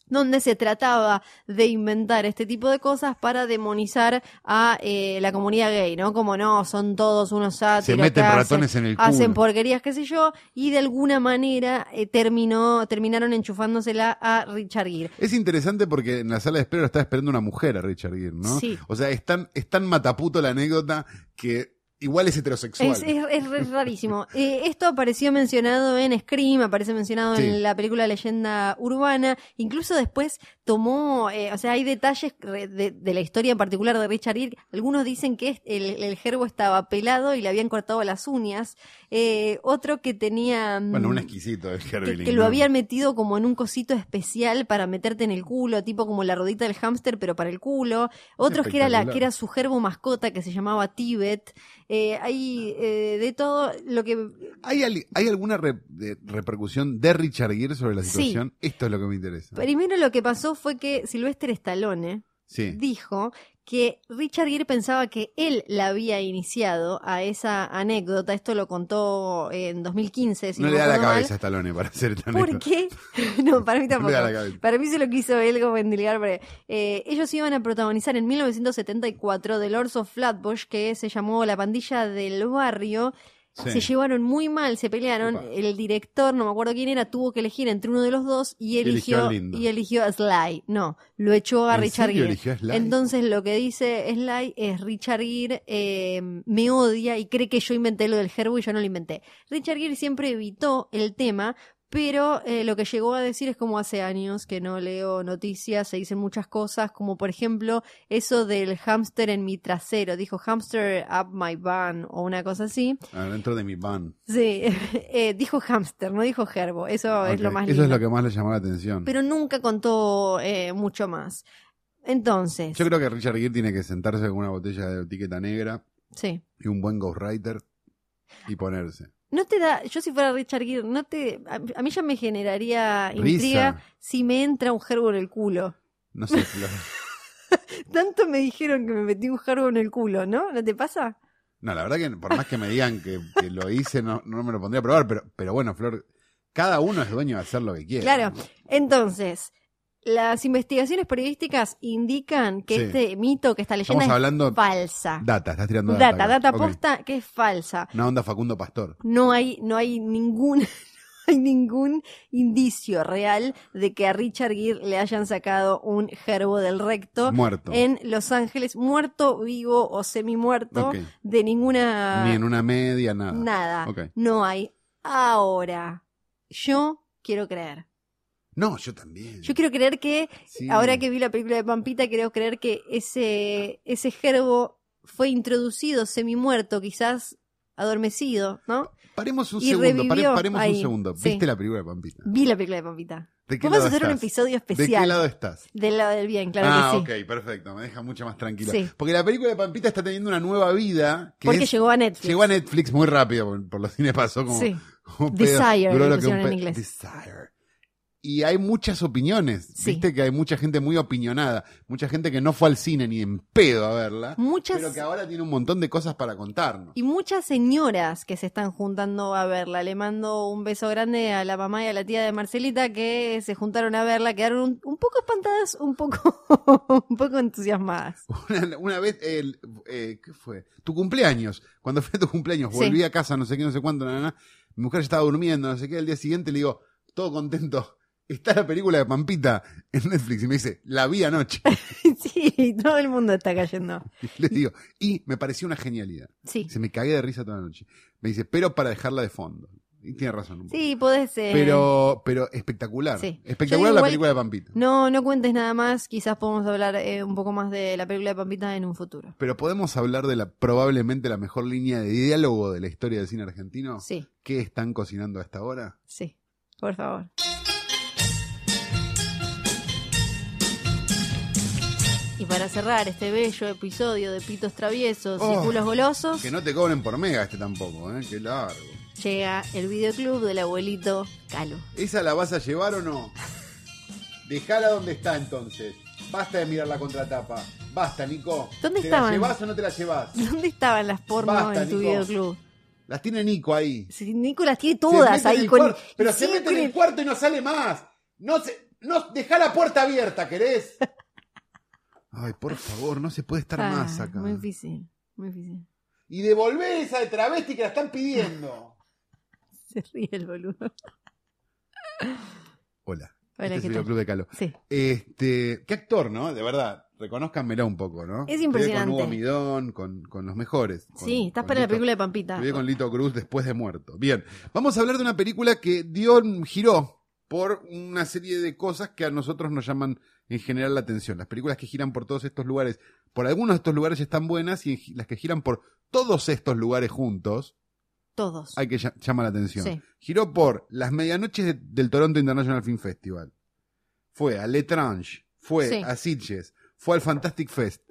[SPEAKER 1] donde se trataba de inventar este tipo de cosas para demonizar a eh, la comunidad gay, ¿no? Como no, son todos unos sátiros
[SPEAKER 2] Se meten
[SPEAKER 1] hacen-
[SPEAKER 2] ratones en el culo.
[SPEAKER 1] hacen porquerías, qué sé yo, y de alguna manera eh, terminó, terminaron enchufándosela a Richard Gere.
[SPEAKER 2] Es interesante porque en la sala de espera lo estaba esperando una mujer a Richard Gere, ¿no?
[SPEAKER 1] Sí.
[SPEAKER 2] O sea, es tan, es tan mataputo la anécdota que igual es heterosexual.
[SPEAKER 1] Es, es- es re- rarísimo. <laughs> Eh, esto apareció mencionado en Scream, aparece mencionado
[SPEAKER 2] Sí.
[SPEAKER 1] en la película Leyenda Urbana. Incluso después tomó, eh, o sea, hay detalles de, de la historia en particular de Richard Gere. Algunos dicen que el, el gerbo estaba pelado y le habían cortado las uñas. Eh, otro que tenía... mm,
[SPEAKER 2] Bueno, un exquisito el
[SPEAKER 1] que, que lo habían metido como en un cosito especial para meterte en el culo, tipo como la rodita del hámster, pero para el culo. Otros que era la que era su gerbo mascota que se llamaba Tibet. Eh, hay eh, de todo lo que
[SPEAKER 2] ¿Hay, ¿Hay alguna re- de- repercusión de Richard Gere sobre la
[SPEAKER 1] Sí.
[SPEAKER 2] situación? Esto es lo que me interesa.
[SPEAKER 1] primero lo que pasó fue que Sylvester Stallone
[SPEAKER 2] Sí.
[SPEAKER 1] dijo que Richard Gere pensaba que él la había iniciado a esa anécdota. Esto lo contó en 2015. Si
[SPEAKER 2] no
[SPEAKER 1] no,
[SPEAKER 2] le da la
[SPEAKER 1] mal.
[SPEAKER 2] cabeza a Stallone para hacer tan
[SPEAKER 1] ¿Por qué? <laughs> no, para mí <laughs>
[SPEAKER 2] No
[SPEAKER 1] tampoco.
[SPEAKER 2] le da la.
[SPEAKER 1] Para mí se lo quiso él como endilgar. eh, ellos iban a protagonizar en 1974 The Lords of Flatbush, que se llamó La Pandilla del Barrio.
[SPEAKER 2] Sí.
[SPEAKER 1] Se llevaron muy mal, se pelearon.
[SPEAKER 2] Opa.
[SPEAKER 1] El director, no me acuerdo quién era, tuvo que elegir entre uno de los dos y
[SPEAKER 2] Eligió
[SPEAKER 1] y eligió a Sly. No, lo echó a
[SPEAKER 2] ¿En
[SPEAKER 1] Richard Gere.
[SPEAKER 2] a?
[SPEAKER 1] Entonces lo que dice Sly es Richard Gere eh, me odia y cree que yo inventé lo del gerbo y yo no lo inventé. Richard Gere siempre evitó el tema, pero eh, lo que llegó a decir es como hace años que no leo noticias, se dicen muchas cosas, como por ejemplo eso del hámster en mi trasero, dijo hamster up my van o una cosa así.
[SPEAKER 2] Adentro de mi van.
[SPEAKER 1] Sí, <laughs> eh, dijo hámster, no dijo gerbo, eso es lo más
[SPEAKER 2] Eso
[SPEAKER 1] lindo.
[SPEAKER 2] es lo que más le llamó la atención.
[SPEAKER 1] Pero nunca contó eh, mucho más. Entonces,
[SPEAKER 2] Yo creo que Richard Gere tiene que sentarse con una botella de etiqueta negra
[SPEAKER 1] sí.
[SPEAKER 2] y un buen ghostwriter y ponerse.
[SPEAKER 1] No te da, yo si fuera Richard Gere, no te, a, a mí ya me generaría
[SPEAKER 2] Risa.
[SPEAKER 1] intriga si me entra un gerbo en el culo.
[SPEAKER 2] No sé, Flor. <laughs>
[SPEAKER 1] Tanto me dijeron que me metí un gerbo en el culo, ¿no? ¿No te pasa?
[SPEAKER 2] No, la verdad que por más que me digan que, que lo hice, no, no me lo pondría a probar, pero, pero bueno, Flor, cada uno es dueño de hacer lo que quiere.
[SPEAKER 1] Claro. Entonces, las investigaciones periodísticas indican que
[SPEAKER 2] Sí.
[SPEAKER 1] este mito, que esta leyenda
[SPEAKER 2] Estamos
[SPEAKER 1] es falsa.
[SPEAKER 2] data, estás tirando data.
[SPEAKER 1] Data, data posta que es falsa.
[SPEAKER 2] Una onda Facundo Pastor.
[SPEAKER 1] No hay, no hay ningún, <laughs> no hay ningún indicio real de que a Richard Gere le hayan sacado un gerbo del recto
[SPEAKER 2] Muerto.
[SPEAKER 1] en Los Ángeles, muerto, vivo o semi muerto,
[SPEAKER 2] Ok.
[SPEAKER 1] de ninguna
[SPEAKER 2] Ni en una media, nada.
[SPEAKER 1] nada.
[SPEAKER 2] Ok.
[SPEAKER 1] No hay. Ahora, yo quiero creer.
[SPEAKER 2] No, yo también.
[SPEAKER 1] Yo quiero creer que,
[SPEAKER 2] Sí.
[SPEAKER 1] ahora que vi la película de Pampita, quiero creer que ese, ese gerbo fue introducido semi muerto, quizás adormecido, ¿no?
[SPEAKER 2] Paremos un
[SPEAKER 1] y
[SPEAKER 2] segundo, pare- paremos un segundo.
[SPEAKER 1] Sí.
[SPEAKER 2] ¿Viste la película de Pampita?
[SPEAKER 1] Vi la película de Pampita.
[SPEAKER 2] ¿De qué
[SPEAKER 1] Vamos a hacer un episodio
[SPEAKER 2] ¿De
[SPEAKER 1] especial.
[SPEAKER 2] qué lado estás?
[SPEAKER 1] Del lado del bien, claro
[SPEAKER 2] ah,
[SPEAKER 1] que sí.
[SPEAKER 2] ok, perfecto. Me deja mucho más tranquilo.
[SPEAKER 1] Sí.
[SPEAKER 2] Porque la película de Pampita está teniendo una nueva vida. Que
[SPEAKER 1] Porque
[SPEAKER 2] es-
[SPEAKER 1] llegó a Netflix.
[SPEAKER 2] llegó a Netflix muy rápido, por, por los cines pasó como,
[SPEAKER 1] Sí.
[SPEAKER 2] como pedo.
[SPEAKER 1] Desire,
[SPEAKER 2] lo que
[SPEAKER 1] en inglés.
[SPEAKER 2] Desire. Y hay muchas opiniones.
[SPEAKER 1] Sí.
[SPEAKER 2] Viste que hay mucha gente muy opinionada. Mucha gente que no fue al cine ni en pedo a verla.
[SPEAKER 1] Muchas
[SPEAKER 2] Pero que ahora tiene un montón de cosas para contarnos.
[SPEAKER 1] y muchas señoras que se están juntando a verla. Le mando un beso grande a la mamá y a la tía de Marcelita que se juntaron a verla, quedaron un, un poco espantadas, un poco, <laughs> un poco entusiasmadas.
[SPEAKER 2] Una, una vez, el, eh, ¿qué fue? Tu cumpleaños. Cuando fue tu cumpleaños,
[SPEAKER 1] Sí.
[SPEAKER 2] volví a casa, no sé qué, no sé cuánto, na, na, na. mi mujer estaba durmiendo, no sé qué, al día siguiente le digo, todo contento, está la película de Pampita en Netflix, y me dice, la vi anoche. <laughs>
[SPEAKER 1] sí, todo el mundo está cayendo.
[SPEAKER 2] Y le digo, y me pareció una genialidad.
[SPEAKER 1] Sí,
[SPEAKER 2] Se me cagué de risa toda la noche. Me dice, pero para dejarla de fondo. Y tiene razón. un poco.
[SPEAKER 1] sí, podés... eh,
[SPEAKER 2] Pero, pero espectacular.
[SPEAKER 1] Sí.
[SPEAKER 2] Espectacular
[SPEAKER 1] digo
[SPEAKER 2] la
[SPEAKER 1] igual-
[SPEAKER 2] película de Pampita.
[SPEAKER 1] No, no cuentes nada más, quizás podemos hablar eh, un poco más de la película de Pampita en un futuro.
[SPEAKER 2] Pero podemos hablar de la probablemente la mejor línea de diálogo de la historia del cine argentino.
[SPEAKER 1] Sí,
[SPEAKER 2] ¿Qué están cocinando a esta hora?
[SPEAKER 1] sí, por favor. Y para cerrar este bello episodio de Pitos Traviesos
[SPEAKER 2] Oh,
[SPEAKER 1] y Culos Golosos,
[SPEAKER 2] Que no te cobren por mega este tampoco, ¿eh? Qué largo.
[SPEAKER 1] llega el videoclub del abuelito Calo.
[SPEAKER 2] ¿Esa la vas a llevar o no? Dejala donde está entonces. Basta de mirar la contratapa. Basta, Nico.
[SPEAKER 1] ¿Dónde
[SPEAKER 2] ¿Te
[SPEAKER 1] estaban?
[SPEAKER 2] la llevas o no te la llevas? <laughs>
[SPEAKER 1] ¿Dónde estaban las porno
[SPEAKER 2] Basta,
[SPEAKER 1] en tu
[SPEAKER 2] Nico.
[SPEAKER 1] videoclub?
[SPEAKER 2] Las tiene Nico ahí.
[SPEAKER 1] Si Nico las tiene
[SPEAKER 2] Se
[SPEAKER 1] todas
[SPEAKER 2] mete en
[SPEAKER 1] ahí
[SPEAKER 2] el
[SPEAKER 1] con.
[SPEAKER 2] pero se mete en el cuarto y no sale más. No se, no, deja la puerta abierta, ¿querés? <laughs> Ay, por favor, no se puede estar
[SPEAKER 1] Ah,
[SPEAKER 2] más acá.
[SPEAKER 1] Muy difícil, muy difícil.
[SPEAKER 2] Y devolvé esa de travesti que la están pidiendo. <laughs>
[SPEAKER 1] Se ríe el boludo.
[SPEAKER 2] Hola.
[SPEAKER 1] Hola,
[SPEAKER 2] este. Videoclub de Calo.
[SPEAKER 1] Sí.
[SPEAKER 2] Este, qué actor, ¿no? De verdad, reconózcanmelo un poco, ¿no?
[SPEAKER 1] Es
[SPEAKER 2] Estuve
[SPEAKER 1] impresionante.
[SPEAKER 2] Con Hugo Midón, con, con los mejores. Con-
[SPEAKER 1] Sí, estás para la película de Pampita.
[SPEAKER 2] Estuve con Lito Cruz después de muerto. Bien, vamos a hablar de una película que dio, giró por una serie de cosas que a nosotros nos llaman en general la atención. Las películas que giran por todos estos lugares, por algunos de estos lugares están buenas y las que giran por todos estos lugares juntos,
[SPEAKER 1] Todos.
[SPEAKER 2] hay que ll- llama la atención.
[SPEAKER 1] Sí.
[SPEAKER 2] Giró por las medianoches de- del Toronto International Film Festival. Fue a Letrange, fue
[SPEAKER 1] Sí.
[SPEAKER 2] a Sitges, fue al Fantastic Fest.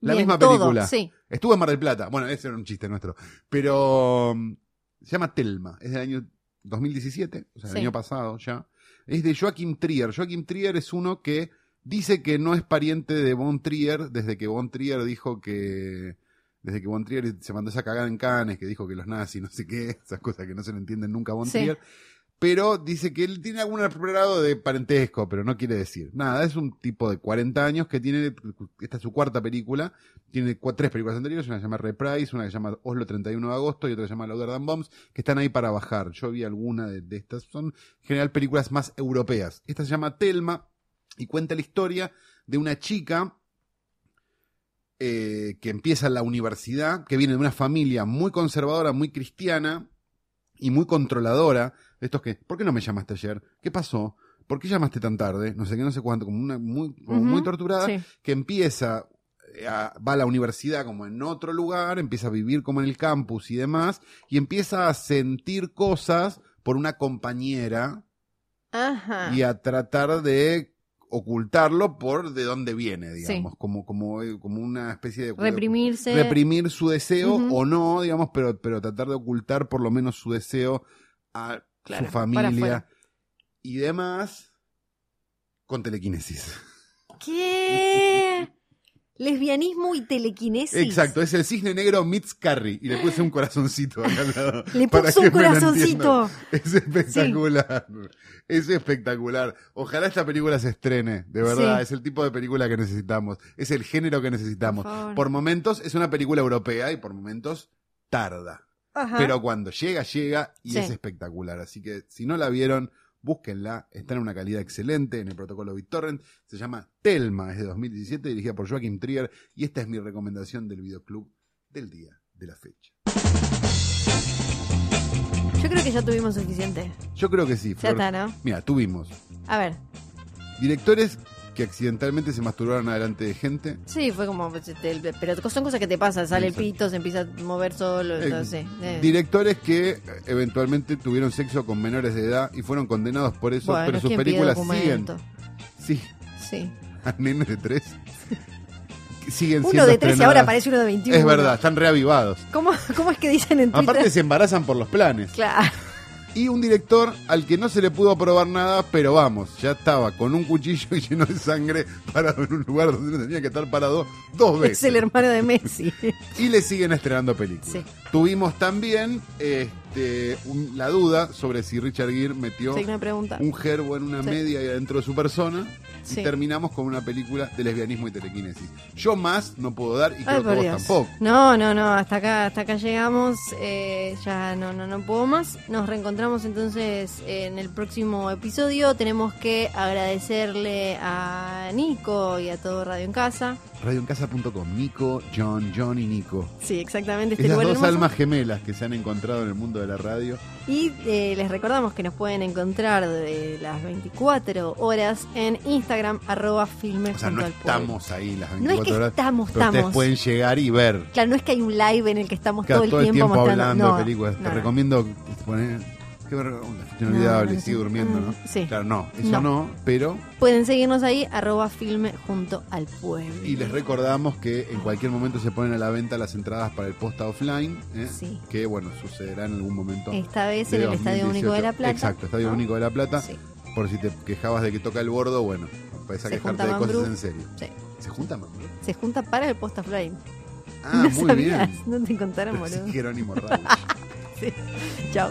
[SPEAKER 2] La
[SPEAKER 1] Bien,
[SPEAKER 2] misma
[SPEAKER 1] todo,
[SPEAKER 2] película.
[SPEAKER 1] Sí.
[SPEAKER 2] Estuvo en Mar del Plata. Bueno, ese era un chiste nuestro. Pero um, se llama Telma. Es del año 2017, o sea, el año pasado ya. Es de Joachim Trier. Joachim Trier es uno que dice que no es pariente de Von Trier desde que Von Trier dijo que... Desde que Von Trier se mandó esa cagada en Cannes, que dijo que los nazis, no sé qué, esas cosas que no se le entienden nunca a Von
[SPEAKER 1] Sí.
[SPEAKER 2] Trier. Pero dice que él tiene algún grado de parentesco, pero no quiere decir. Nada, es un tipo de 40 años que tiene, esta es su cuarta película, tiene tres películas anteriores, una que se llama Reprise, una que se llama Oslo 31 de agosto y otra que se llama Louder Bombs, que están ahí para bajar. Yo vi alguna de, estas, son en general películas más europeas. Esta se llama Telma y cuenta la historia de una chica eh, que empieza la universidad, que viene de una familia muy conservadora, muy cristiana, y muy controladora. Estos que, ¿por qué no me llamaste ayer? ¿Qué pasó? ¿Por qué llamaste tan tarde? No sé qué, no sé cuánto, como una muy, como muy
[SPEAKER 1] Ujú,
[SPEAKER 2] torturada,
[SPEAKER 1] sí.
[SPEAKER 2] que empieza, eh, a- va a la universidad como en otro lugar, empieza a vivir como en el campus y demás, y empieza a sentir cosas por una compañera
[SPEAKER 1] Ajá.
[SPEAKER 2] y a tratar de ocultarlo por de dónde viene, digamos,
[SPEAKER 1] Sí.
[SPEAKER 2] como, como, eh, como una especie de
[SPEAKER 1] Reprimirse.
[SPEAKER 2] reprimir su deseo o no, digamos, pero, pero tratar de ocultar por lo menos su deseo a
[SPEAKER 1] Claro,
[SPEAKER 2] su familia y demás con telequinesis.
[SPEAKER 1] ¿Qué? Lesbianismo y telequinesis.
[SPEAKER 2] Exacto, es el cisne negro meets Carrie y le puse un corazoncito acá al lado.
[SPEAKER 1] Le
[SPEAKER 2] que
[SPEAKER 1] un corazoncito.
[SPEAKER 2] Es espectacular. Es espectacular. Ojalá esta película se estrene, de verdad.
[SPEAKER 1] Sí.
[SPEAKER 2] Es el tipo de película que necesitamos. Es el género que necesitamos.
[SPEAKER 1] Por
[SPEAKER 2] momentos es una película europea y por momentos tarda.
[SPEAKER 1] Ajá.
[SPEAKER 2] Pero cuando llega, llega y
[SPEAKER 1] Sí.
[SPEAKER 2] es espectacular. Así que si no la vieron, búsquenla. Está en una calidad excelente en el protocolo BitTorrent. Se llama Telma, es de 2017, dirigida por Joaquim Trier. Y esta es mi recomendación del videoclub del día de la fecha.
[SPEAKER 1] Yo creo que ya tuvimos suficiente.
[SPEAKER 2] Yo creo que sí.
[SPEAKER 1] Ya está, ¿no?
[SPEAKER 2] Mira, tuvimos
[SPEAKER 1] A ver.
[SPEAKER 2] directores que accidentalmente se masturbaron adelante de gente.
[SPEAKER 1] Sí, fue como. pues, Pero son cosas que te pasan. Sale el pito, se empieza a mover solo.
[SPEAKER 2] Eh,
[SPEAKER 1] Entonces, eh.
[SPEAKER 2] Directores que eh, eventualmente tuvieron sexo con menores de edad y fueron condenados por eso,
[SPEAKER 1] Bueno,
[SPEAKER 2] pero sus
[SPEAKER 1] ¿quién pide
[SPEAKER 2] películas siguen. Sí,
[SPEAKER 1] Sí. <laughs>
[SPEAKER 2] a nenes de tres. siguen
[SPEAKER 1] Uno de 13 y ahora parece uno de 21.
[SPEAKER 2] Es verdad, están reavivados.
[SPEAKER 1] ¿Cómo, ¿Cómo es que dicen en Twitter?
[SPEAKER 2] Aparte se embarazan por los planes.
[SPEAKER 1] Claro.
[SPEAKER 2] Y un director al que no se le pudo probar nada, pero vamos, ya estaba con un cuchillo <laughs> y lleno de sangre parado en un lugar donde no tenía que estar parado dos veces.
[SPEAKER 1] Es el hermano de Messi. <laughs>
[SPEAKER 2] Y le siguen estrenando películas.
[SPEAKER 1] Sí.
[SPEAKER 2] Tuvimos también este, un- la duda sobre si Richard Gere metió
[SPEAKER 1] Sí, una pregunta.
[SPEAKER 2] un gerbo en una
[SPEAKER 1] Sí.
[SPEAKER 2] media y adentro de su persona.
[SPEAKER 1] Sí.
[SPEAKER 2] Y terminamos con una película de lesbianismo y telequinesis. Yo más no puedo dar y
[SPEAKER 1] Ay,
[SPEAKER 2] creo que vos
[SPEAKER 1] Dios.
[SPEAKER 2] tampoco.
[SPEAKER 1] No, no, no, hasta acá, hasta acá llegamos. eh, ya no, no, no puedo más. Nos reencontramos entonces en el próximo episodio. Tenemos que agradecerle a Nico y a todo Radio en Casa.
[SPEAKER 2] Radioencasa.com, Nico, John, John y Nico.
[SPEAKER 1] Sí, exactamente. Este
[SPEAKER 2] Esas
[SPEAKER 1] lugar
[SPEAKER 2] dos
[SPEAKER 1] hermoso.
[SPEAKER 2] almas gemelas que se han encontrado en el mundo de la radio.
[SPEAKER 1] Y eh, les recordamos que nos pueden encontrar de las 24 horas en Instagram, arroba filme
[SPEAKER 2] O sea, no
[SPEAKER 1] junto al pueblo.
[SPEAKER 2] estamos ahí las
[SPEAKER 1] No
[SPEAKER 2] 24
[SPEAKER 1] es que
[SPEAKER 2] horas.
[SPEAKER 1] estamos,
[SPEAKER 2] pero ustedes
[SPEAKER 1] estamos.
[SPEAKER 2] pueden llegar y ver.
[SPEAKER 1] Claro, no es que hay un live en el que estamos
[SPEAKER 2] Claro,
[SPEAKER 1] todo el tiempo, mostrando.
[SPEAKER 2] hablando
[SPEAKER 1] no,
[SPEAKER 2] de películas.
[SPEAKER 1] no,
[SPEAKER 2] Te
[SPEAKER 1] no.
[SPEAKER 2] recomiendo poner. Qué inolvidable,
[SPEAKER 1] no,
[SPEAKER 2] sigue durmiendo,
[SPEAKER 1] no,
[SPEAKER 2] ¿no?
[SPEAKER 1] sí.
[SPEAKER 2] Claro, no, eso
[SPEAKER 1] No.
[SPEAKER 2] no, pero.
[SPEAKER 1] Pueden seguirnos ahí, arroba filme junto al pueblo.
[SPEAKER 2] Y les recordamos que en cualquier momento se ponen a la venta las entradas para el posta offline, ¿eh?
[SPEAKER 1] Sí.
[SPEAKER 2] que bueno, sucederá en algún momento.
[SPEAKER 1] Esta vez en el Estadio
[SPEAKER 2] 2018.
[SPEAKER 1] Único de La Plata.
[SPEAKER 2] Exacto, Estadio. Único de La Plata.
[SPEAKER 1] Sí,
[SPEAKER 2] Por si te quejabas de que toca el bordo, bueno, puedes a quejarte de cosas en serio.
[SPEAKER 1] sí.
[SPEAKER 2] ¿Se junta Mambrú?
[SPEAKER 1] Se junta para el post offline.
[SPEAKER 2] Ah, <laughs>
[SPEAKER 1] ¿No
[SPEAKER 2] muy
[SPEAKER 1] sabías?
[SPEAKER 2] bien.
[SPEAKER 1] No te contaron, boludo.
[SPEAKER 2] Jerónimo. <laughs>
[SPEAKER 1] Sí. Chao.